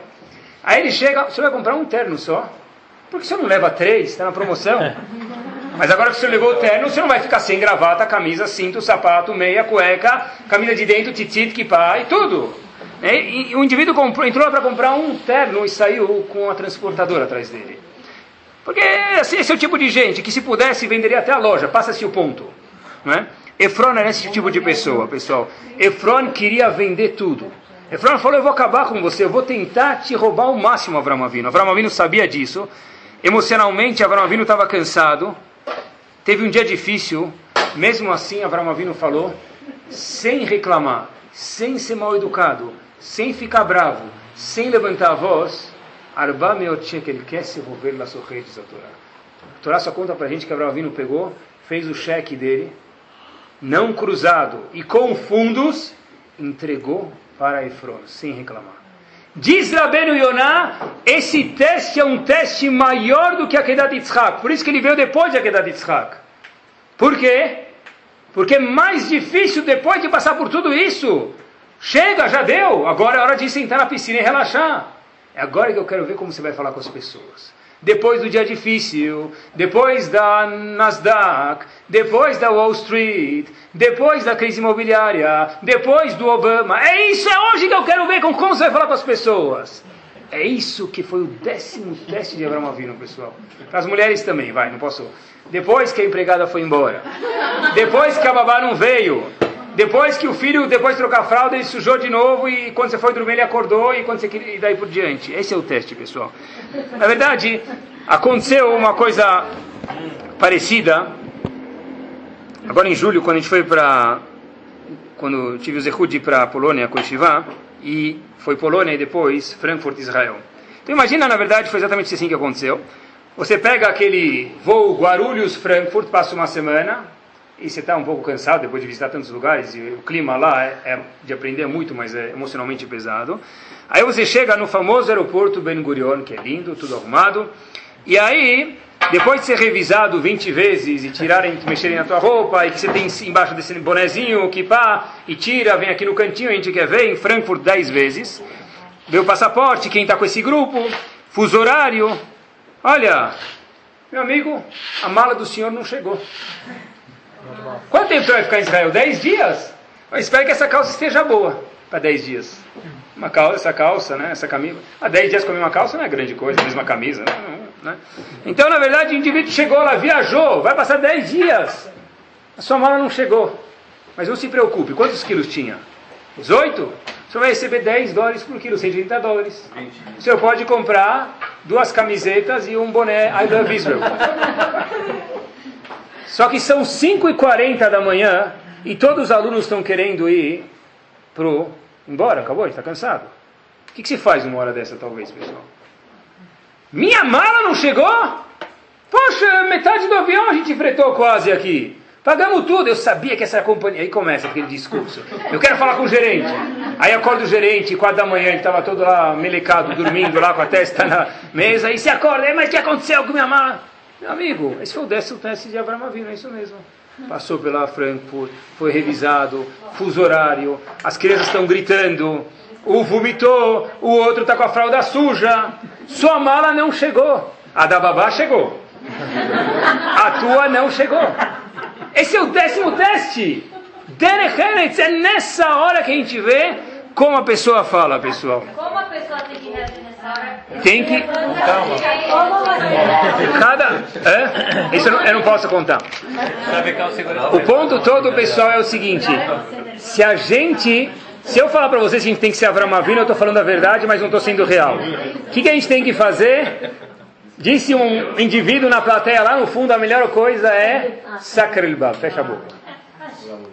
Aí ele chega, você vai comprar um terno só? Por que você não leva três? Está na promoção. Mas agora que você levou o terno, você não vai ficar sem gravata, camisa, cinto, sapato, meia, cueca, camisa de dentro, titit, kipá e tudo. E, e o indivíduo comprou, entrou para comprar um terno e saiu com a transportadora atrás dele. Porque assim, esse é o tipo de gente que se pudesse venderia até a loja, passa-se o ponto. Não é? Efron era esse tipo de pessoa, pessoal. Efron queria vender tudo. Efron falou, eu vou acabar com você, eu vou tentar te roubar o máximo, Avram Avinu sabia disso. Emocionalmente, Avram Avinu estava cansado. Teve um dia difícil. Mesmo assim, Avram Avinu falou, sem reclamar, sem ser mal educado, sem ficar bravo, sem levantar a voz, Arba que ele quer se envolver nas sorretes da Torá. A Torá só conta para a gente que Abraão Avinu pegou, fez o cheque dele, não cruzado e com fundos, entregou para Efron, sem reclamar. Diz Rabenu Yonah, esse teste é um teste maior do que a Kedat Yitzhak. Por isso que ele veio depois da Kedat Yitzhak. Por quê? Porque é mais difícil depois de passar por tudo isso. Chega, já deu. Agora é hora de sentar na piscina e relaxar. É agora que eu quero ver como você vai falar com as pessoas. Depois do dia difícil, depois da Nasdaq, depois da Wall Street, depois da crise imobiliária, depois do Obama. É isso, é hoje que eu quero ver com como você vai falar com as pessoas. É isso que foi o décimo teste de Abraão Avino, pessoal. Para as mulheres também, vai, não posso. Depois que a empregada foi embora, depois que a babá não veio, depois que o filho, depois de trocar a fralda, ele sujou de novo e quando você foi dormir ele acordou e quando você e daí por diante. Esse é o teste, pessoal. Na verdade, aconteceu uma coisa parecida. Agora em julho, quando a gente foi para quando tive o Zehud para a Polônia com o Shivá, e foi Polônia e depois Frankfurt, Israel. Então imagina, na verdade, foi exatamente assim que aconteceu. Você pega aquele voo Guarulhos-Frankfurt, passa uma semana, e você está um pouco cansado depois de visitar tantos lugares, e o clima lá é, é de aprender muito, mas é emocionalmente pesado. Aí você chega no famoso aeroporto Ben Gurion, que é lindo, tudo arrumado, e aí, depois de ser revisado 20 vezes e tirarem, mexerem na tua roupa, e que você tem embaixo desse bonezinho, que pá, e tira, vem aqui no cantinho, a gente quer ver, em Frankfurt 10 vezes, vê o passaporte, quem está com esse grupo, fuso horário, olha, meu amigo, a mala do senhor não chegou. Quanto tempo você vai ficar em Israel? 10 dias? Eu espero que essa calça esteja boa para 10 dias. Uma calça, essa calça, né? Essa camisa. Há 10 dias comer uma calça não é grande coisa, a mesma camisa, né? né? Então, na verdade, o indivíduo chegou lá, viajou, vai passar 10 dias. A sua mala não chegou. Mas não se preocupe, quantos quilos tinha? 18? Você vai receber 10 dólares por quilo, 130 dólares. O senhor pode comprar duas camisetas e um boné I Love Israel. Só que são 5h40 da manhã e todos os alunos estão querendo ir pro embora, acabou, está cansado. O que, que se faz numa hora dessa, talvez, pessoal? Minha mala não chegou? Poxa, metade do avião a gente fretou quase aqui. Pagamos tudo. Eu sabia que essa companhia. Aí começa aquele discurso. Eu quero falar com o gerente. Aí acorda o gerente, quatro da manhã, ele estava todo lá melecado, dormindo lá com a testa na mesa. E se acorda, mas o que aconteceu com minha mala? Meu amigo, esse foi o décimo teste de Abraão Avinu, é isso mesmo. Passou pela Frankfurt, foi revisado, fuso horário, as crianças estão gritando, o vomitou, o outro está com a fralda suja, sua mala não chegou, a da babá chegou, a tua não chegou. Esse é o décimo teste. É nessa hora que a gente vê como a pessoa fala, pessoal. Como a pessoa tem que? Tem que. Calma. Cada. É? Isso eu não, eu não posso contar. O ponto todo, pessoal, é o seguinte: se a gente. Se eu falar para vocês que a gente tem que ser Avram Avinu, eu estou falando a verdade, mas não estou sendo real. O que, que a gente tem que fazer? Disse um indivíduo na plateia lá no fundo: a melhor coisa é Sakrilba, fecha a boca.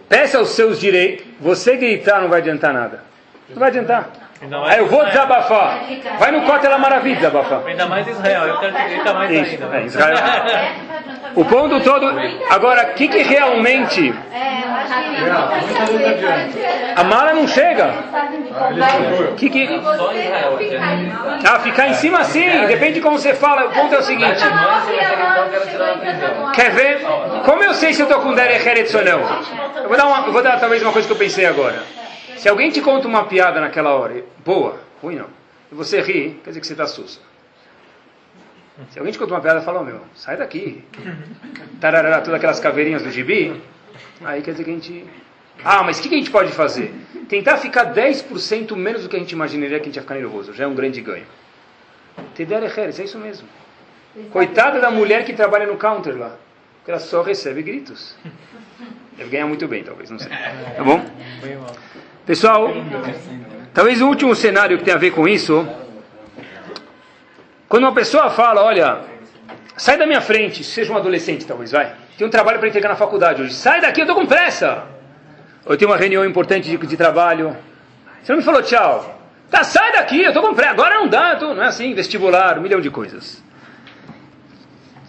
Peça os seus direitos. Você gritar não vai adiantar nada. Não vai adiantar. Aí eu vou desabafar. Vai no Cote Maravilha desabafar. Ainda mais Israel, eu quero que grita mais Isso, ainda. é, Israel. O ponto todo. Agora, o que, que realmente. A mala não chega. Que que... Ah, ficar em cima sim, depende de como você fala. O ponto é o seguinte: quer ver? Como eu sei se eu estou com Derech Eretz ou não? Eu vou dar, uma, eu vou dar talvez uma coisa que eu pensei agora. Se alguém te conta uma piada naquela hora, boa, ruim não, e você ri, quer dizer que você está sussa. Se alguém te conta uma piada, fala, oh, meu, sai daqui. Tarará, todas aquelas caveirinhas do gibi. Aí quer dizer que a gente... Ah, mas o que, que a gente pode fazer? Tentar ficar 10% menos do que a gente imaginaria que a gente ia ficar nervoso. Já é um grande ganho. Teder Echeres, é isso mesmo. Coitada da mulher que trabalha no counter lá. Porque ela só recebe gritos. Deve ganhar muito bem, talvez, não sei. Tá bom? Pessoal, talvez o último cenário que tem a ver com isso, quando uma pessoa fala, olha, sai da minha frente, seja um adolescente talvez, vai, tem um trabalho para entregar na faculdade hoje, sai daqui, eu estou com pressa. Eu tenho uma reunião importante de, de trabalho, você não me falou tchau. Tá, sai daqui, eu estou com pressa, agora não dá, tô, não é assim, vestibular, um milhão de coisas.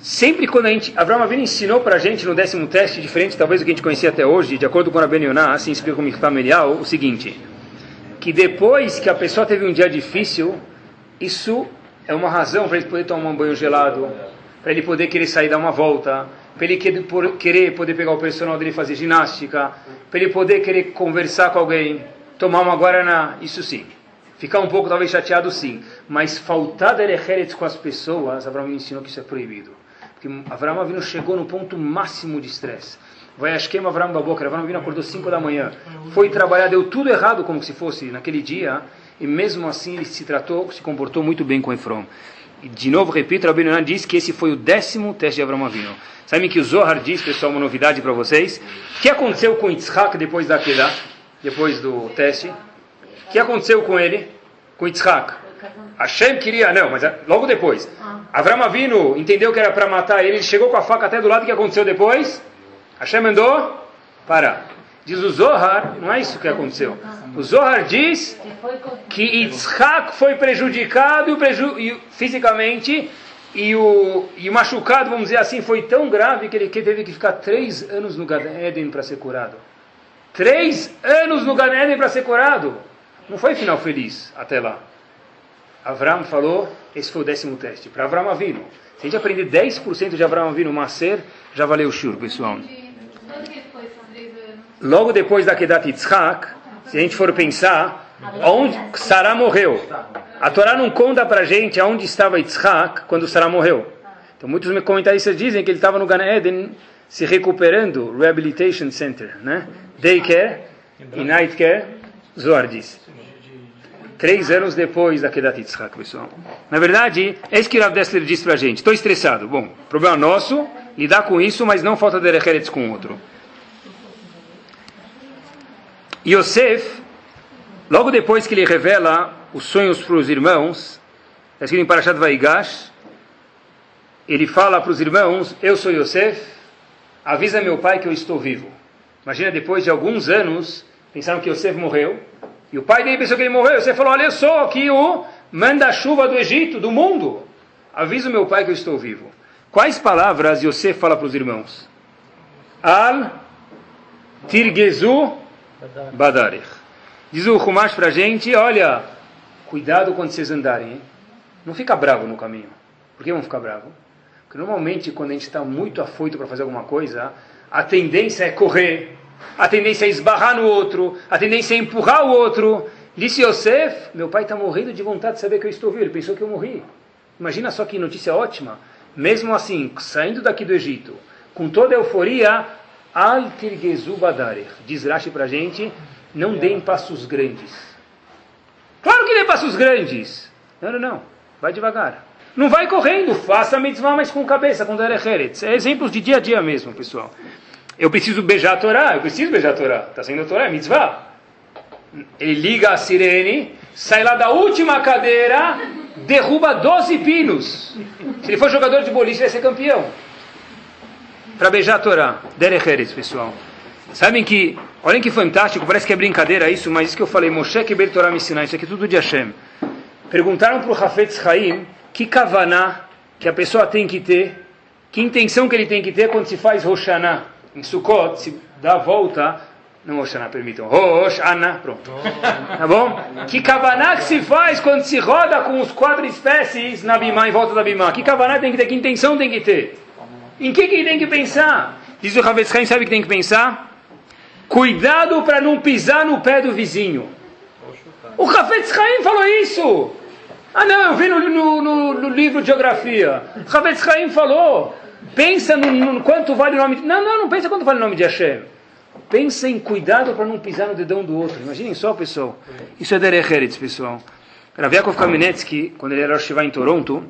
Sempre quando a gente, Abraão Avinu ensinou para a gente no décimo teste, diferente talvez do que a gente conhecia até hoje, de acordo com a Ben Yonah, assim explica como familiar, o seguinte, que depois que a pessoa teve um dia difícil, isso é uma razão para ele poder tomar um banho gelado, para ele poder querer sair dar uma volta, para ele querer poder pegar o personal dele fazer ginástica, para ele poder querer conversar com alguém, tomar uma guaraná, isso sim. Ficar um pouco talvez chateado sim, mas faltar derecheret com as pessoas, Abraão ensinou que isso é proibido. Porque Abraão Avinu chegou no ponto máximo de estresse. Vai Ashkem Avraham Baboker, Avraham Avinu acordou 5 da manhã, foi trabalhar, deu tudo errado como se fosse naquele dia, e mesmo assim ele se tratou, se comportou muito bem com Efron. E de novo, repito, Rabbi Yonan diz que esse foi o décimo teste de Avraham Avinu. Sabem que o Zohar diz, pessoal, uma novidade para vocês? O que aconteceu com Yitzhak depois da Kedah, depois do teste? O que aconteceu com ele? Com Yitzhak? Hashem queria, não, mas logo depois. Avram Avinu entendeu que era para matar ele, ele chegou com a faca até do lado, o que aconteceu depois? Hashem mandou parar. Diz o Zohar, não é isso que aconteceu. O Zohar diz que Yitzhak foi prejudicado preju e, fisicamente e o, e o machucado, vamos dizer assim, foi tão grave que ele teve que ficar três anos no Gan Eden para ser curado. Três anos no Gan Eden para ser curado. Não foi final feliz até lá. Avram falou, esse foi o décimo teste. Para Avram Avino. Se a gente aprender 10% de Avram Avino Maser, já valeu o shur, pessoal. Logo depois da Kedat Yitzhak, se a gente for pensar, onde Sarah morreu. A Torá não conta para gente aonde estava Yitzhak quando Sarah morreu. Então muitos comentaristas dizem que ele estava no Gan Eden se recuperando, Rehabilitation Center, né? Daycare e Night Care, Zohar diz. Três anos depois da Kedat Yitzhak, pessoal. Na verdade, é isso que Rav Dessler disse a gente. Estou estressado. Bom, problema nosso, lidar com isso, mas não falta derecheretz com outro. Yosef, logo depois que ele revela os sonhos para os irmãos, está escrito em Parashat Vaigash, ele fala para os irmãos, eu sou Yosef, avisa meu pai que eu estou vivo. Imagina, depois de alguns anos, pensaram que Yosef morreu, e o pai dele pensou que ele morreu, Yosef falou, olha, eu sou aqui o manda-chuva do Egito, do mundo, avisa meu pai que eu estou vivo. Quais palavras Yosef fala para os irmãos? Al tirgezu Badarich. Diz o Humash para a gente, olha, cuidado quando vocês andarem, hein? Não fica bravo no caminho. Por que vão ficar bravo? Porque normalmente quando a gente está muito afoito para fazer alguma coisa, a tendência é correr, a tendência é esbarrar no outro, a tendência é empurrar o outro. Disse Yosef, meu pai está morrendo de vontade de saber que eu estou vivo. Ele pensou que eu morri. Imagina só que notícia ótima. Mesmo assim, saindo daqui do Egito, com toda a euforia, Al tirgezu badarech. Diz Rashi para a gente, não deem passos grandes. Claro que dê passos grandes. Não, não, não. Vai devagar. Não vai correndo, faça a mitzvah, mas com cabeça, com derecheretz. É exemplos de dia a dia mesmo, pessoal. Eu preciso beijar a Torá, eu preciso beijar a Torá. Está sendo a Torá, é mitzvah. Ele liga a sirene, sai lá da última cadeira, derruba 12 pinos. Se ele for jogador de boliche, vai ser campeão para beijar a Torá. Derecheres, pessoal. Sabem que, olhem que fantástico, parece que é brincadeira isso, mas isso que eu falei, Moshe que Torá me ensinar, isso aqui é tudo de Hashem. Perguntaram para o Hafetz Haim que kavaná que a pessoa tem que ter, que intenção que ele tem que ter quando se faz Roshaná. Em Sukkot, se dá a volta, não Roshaná, permitam, Roshana, pronto. Tá bom? Que kavaná que se faz quando se roda com os quatro espécies na Bimá, em volta da Bimá? Que kavaná tem que ter, que intenção tem que ter? Em que, que tem que pensar? Diz o Havetz Haim, sabe o que tem que pensar? Cuidado para não pisar no pé do vizinho. O Havetz Haim falou isso. Ah não, eu vi no, no, no, no livro de geografia. O Havetz Haim falou. Pensa no, no, quanto vale o nome de... Não, não, não pensa quanto vale o nome de Hashem. Pensa em cuidado para não pisar no dedão do outro. Imaginem só, pessoal. Isso é Derech pessoal. Rav Kamenetsky, quando ele era Shiva em Toronto,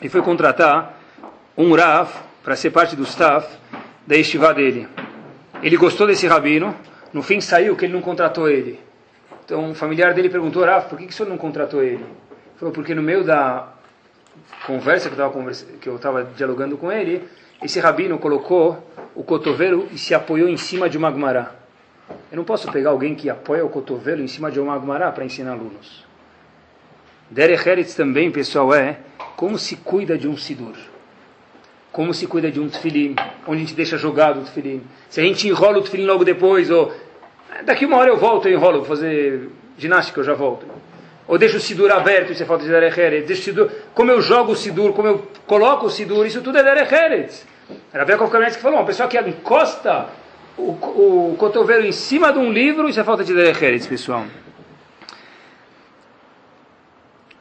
ele foi contratar um Rav para ser parte do staff da estivá dele. Ele gostou desse rabino, no fim saiu que ele não contratou ele. Então um familiar dele perguntou, Rafa, por que, que o senhor não contratou ele? Ele falou, porque no meio da conversa que eu estava dialogando com ele, esse rabino colocou o cotovelo e se apoiou em cima de uma agmará. Eu não posso pegar alguém que apoia o cotovelo em cima de uma agmará para ensinar alunos. Derech também, pessoal, é como se cuida de um sidur como se cuida de um tefilim, onde a gente deixa jogado o tefilim. Se a gente enrola o tefilim logo depois, ou daqui uma hora eu volto, eu enrolo, vou fazer ginástica, eu já volto. Ou deixo o sidur aberto, isso é falta de derecheret. Deixo como eu jogo o sidur, como eu coloco o sidur, isso tudo é derecheret. Era Bekov que falou, uma pessoa que encosta o, o cotovelo em cima de um livro, isso é falta de derecheret, pessoal.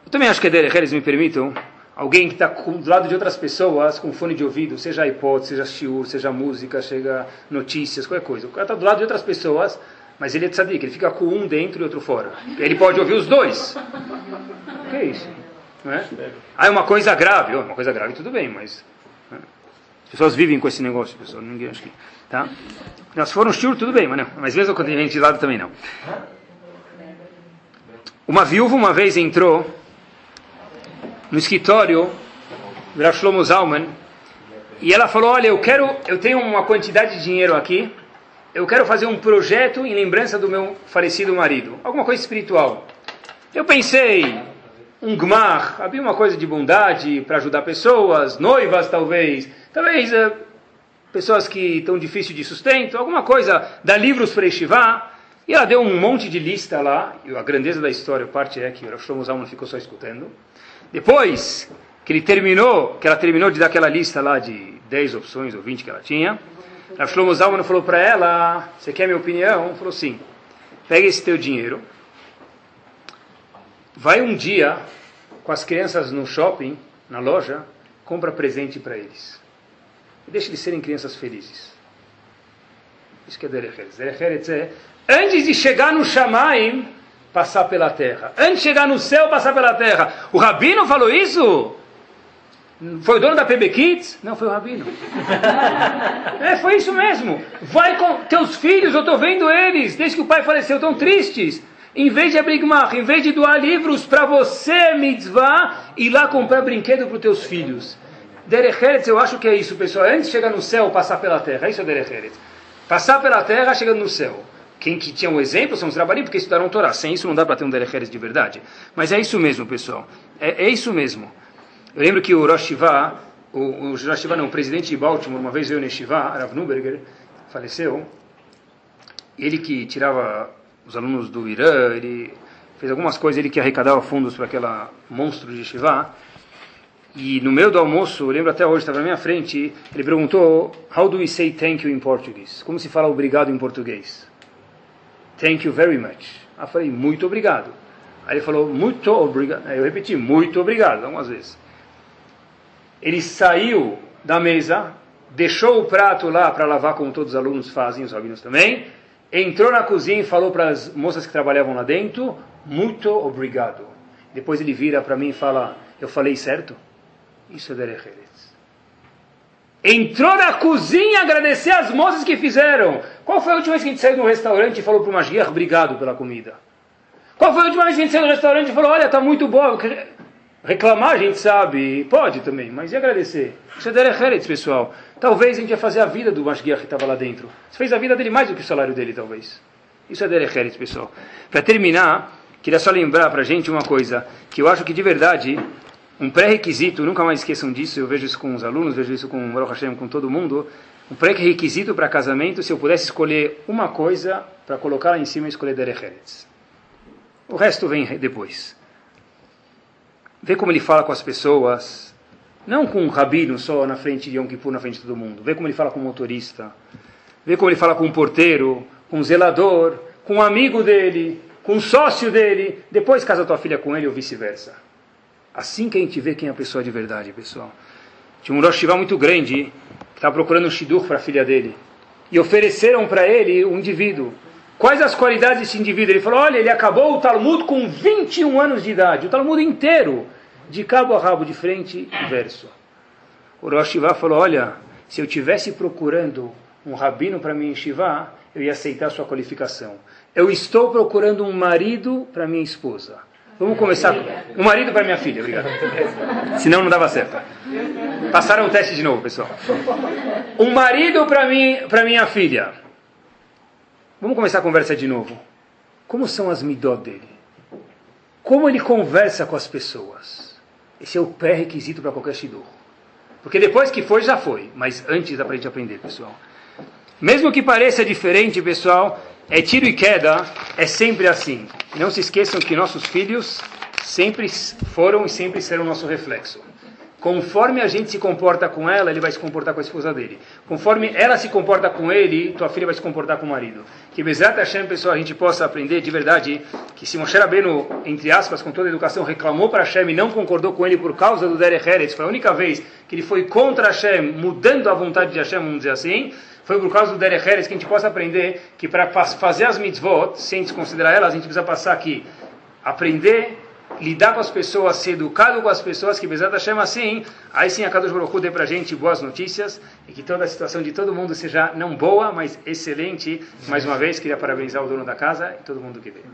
Eu também acho que é derecheret, me permitam, alguém que está do lado de outras pessoas com fone de ouvido, seja iPod, seja shiur, seja música, seja notícias, qualquer coisa. O cara está do lado de outras pessoas, mas ele é tzadik, ele fica com um dentro e outro fora. Ele pode ouvir os dois. O que é isso? Não é? Ah, é uma coisa grave. Oh, uma coisa grave, tudo bem, mas... Né? As pessoas vivem com esse negócio, pessoal. Ninguém acha que... Tá? Não, se for um tudo bem, mas, não. mas mesmo quando tem gente de lado também não. Uma viúva uma vez entrou no escritório do Shlomo Zalman e ela falou: Olha, eu quero, eu tenho uma quantidade de dinheiro aqui, eu quero fazer um projeto em lembrança do meu falecido marido, alguma coisa espiritual. Eu pensei, um gmar, abrir uma coisa de bondade para ajudar pessoas, noivas talvez, talvez é, pessoas que estão difícil de sustento, alguma coisa, dar livros para Estivá. E ela deu um monte de lista lá, e a grandeza da história, parte é que o Shlomo Zalman ficou só escutando. Depois que ele terminou, que ela terminou de dar aquela lista lá de 10 opções ou 20 que ela tinha, a Shlomo Zalman falou para ela, você quer minha opinião? Falou sim. Pega esse teu dinheiro, vai um dia com as crianças no shopping, na loja, compra presente para eles. E deixa eles serem crianças felizes. Isso que é Derecheretz. Derecheretz é, antes de chegar no Shamaim, passar pela terra. Antes de chegar no céu, passar pela terra. O Rabino falou isso? Foi o dono da PB Kids? Não, foi o Rabino. é, foi isso mesmo. Vai com teus filhos, eu estou vendo eles, desde que o pai faleceu, tão tristes. Em vez de abrir em vez de doar livros para você, mitzvah, ir lá comprar brinquedo para os teus filhos. Derecheretz, eu acho que é isso, pessoal. Antes de chegar no céu, passar pela terra. Isso é Derecheretz. Passar pela terra, chegando no céu. Quem que tinha um exemplo são os Rabanim, porque estudaram Torá. Sem isso não dá para ter um Derecheretz de verdade. Mas é isso mesmo, pessoal. É, é isso mesmo. Eu lembro que o Rosh o, o não, o presidente de Baltimore, uma vez veio no Shiva, Rav Nuberger, faleceu. Ele que tirava os alunos do Irã, ele fez algumas coisas, ele que arrecadava fundos para aquela monstro de Shiva. E no meio do almoço, eu lembro até hoje, estava na minha frente, ele perguntou: How do we say thank you in Portuguese? Como se fala obrigado em português? Thank you very much. Aí eu falei: Muito obrigado. Aí ele falou: Muito obrigado. Eu repeti: Muito obrigado, algumas vezes. Ele saiu da mesa, deixou o prato lá para lavar, como todos os alunos fazem, os rabinos também, entrou na cozinha e falou para as moças que trabalhavam lá dentro: Muito obrigado. Depois ele vira para mim e fala: Eu falei certo? Isso é Derecheretz. Entrou na cozinha agradecer as moças que fizeram. Qual foi a última vez que a gente saiu de um restaurante e falou para o Mashiach, obrigado pela comida? Qual foi a última vez que a gente saiu do restaurante e falou, olha, está muito boa. Reclamar a gente sabe, pode também, mas e agradecer? Isso é Derecheretz, pessoal. Talvez a gente ia fazer a vida do Mashiach que estava lá dentro. Você fez a vida dele mais do que o salário dele, talvez. Isso é Derecheretz, pessoal. Para terminar, queria só lembrar para a gente uma coisa, que eu acho que de verdade um pré-requisito, nunca mais esqueçam disso, eu vejo isso com os alunos, vejo isso com o Baruch Hashem, com todo mundo, um pré-requisito para casamento, se eu pudesse escolher uma coisa para colocar lá em cima, escolher Derecheretz. O resto vem depois. Vê como ele fala com as pessoas, não com um rabino só na frente de Yom Kippur, na frente de todo mundo. Vê como ele fala com o motorista, vê como ele fala com o porteiro, com o zelador, com o amigo dele, com o sócio dele, depois casa tua filha com ele ou vice-versa. Assim que a gente vê quem é a pessoa de verdade, pessoal. Tinha um Rosh muito grande que estava procurando um Shidur para a filha dele. E ofereceram para ele um indivíduo. Quais as qualidades desse indivíduo? Ele falou: olha, ele acabou o Talmud com 21 anos de idade. O Talmud inteiro, de cabo a rabo, de frente e verso. O Rosh falou: olha, se eu tivesse procurando um rabino para mim enxivar, eu ia aceitar sua qualificação. Eu estou procurando um marido para minha esposa. Vamos começar com um marido para minha filha, obrigado. Senão não dava certo. Passaram o teste de novo, pessoal. Um marido para mim, para minha filha. Vamos começar a conversa de novo. Como são as midot dele? Como ele conversa com as pessoas? Esse é o pré-requisito para qualquer shidur. Porque depois que foi, já foi. Mas antes dá para a gente aprender, pessoal. Mesmo que pareça diferente, pessoal, é tiro e queda, é sempre assim. Não se esqueçam que nossos filhos sempre foram e sempre serão nosso reflexo. Conforme a gente se comporta com ela, ele vai se comportar com a esposa dele. Conforme ela se comporta com ele, tua filha vai se comportar com o marido. Que Bezat Hashem, pessoal, a gente possa aprender de verdade que se Moshe Rabbeinu, entre aspas, com toda a educação, reclamou para Hashem e não concordou com ele por causa do Derech Eretz, foi a única vez que ele foi contra Hashem, mudando a vontade de Hashem, vamos dizer assim, foi por causa do Derech Eretz que a gente possa aprender que para fazer as mitzvot, sem desconsiderar elas, a gente precisa passar aqui, aprender lidar com as pessoas, ser educado com as pessoas, que Bezat Hashem assim, aí sim a Kadosh Baruch dê para a gente boas notícias e que toda a situação de todo mundo seja não boa, mas excelente. Mais uma vez, queria parabenizar o dono da casa e todo mundo que veio.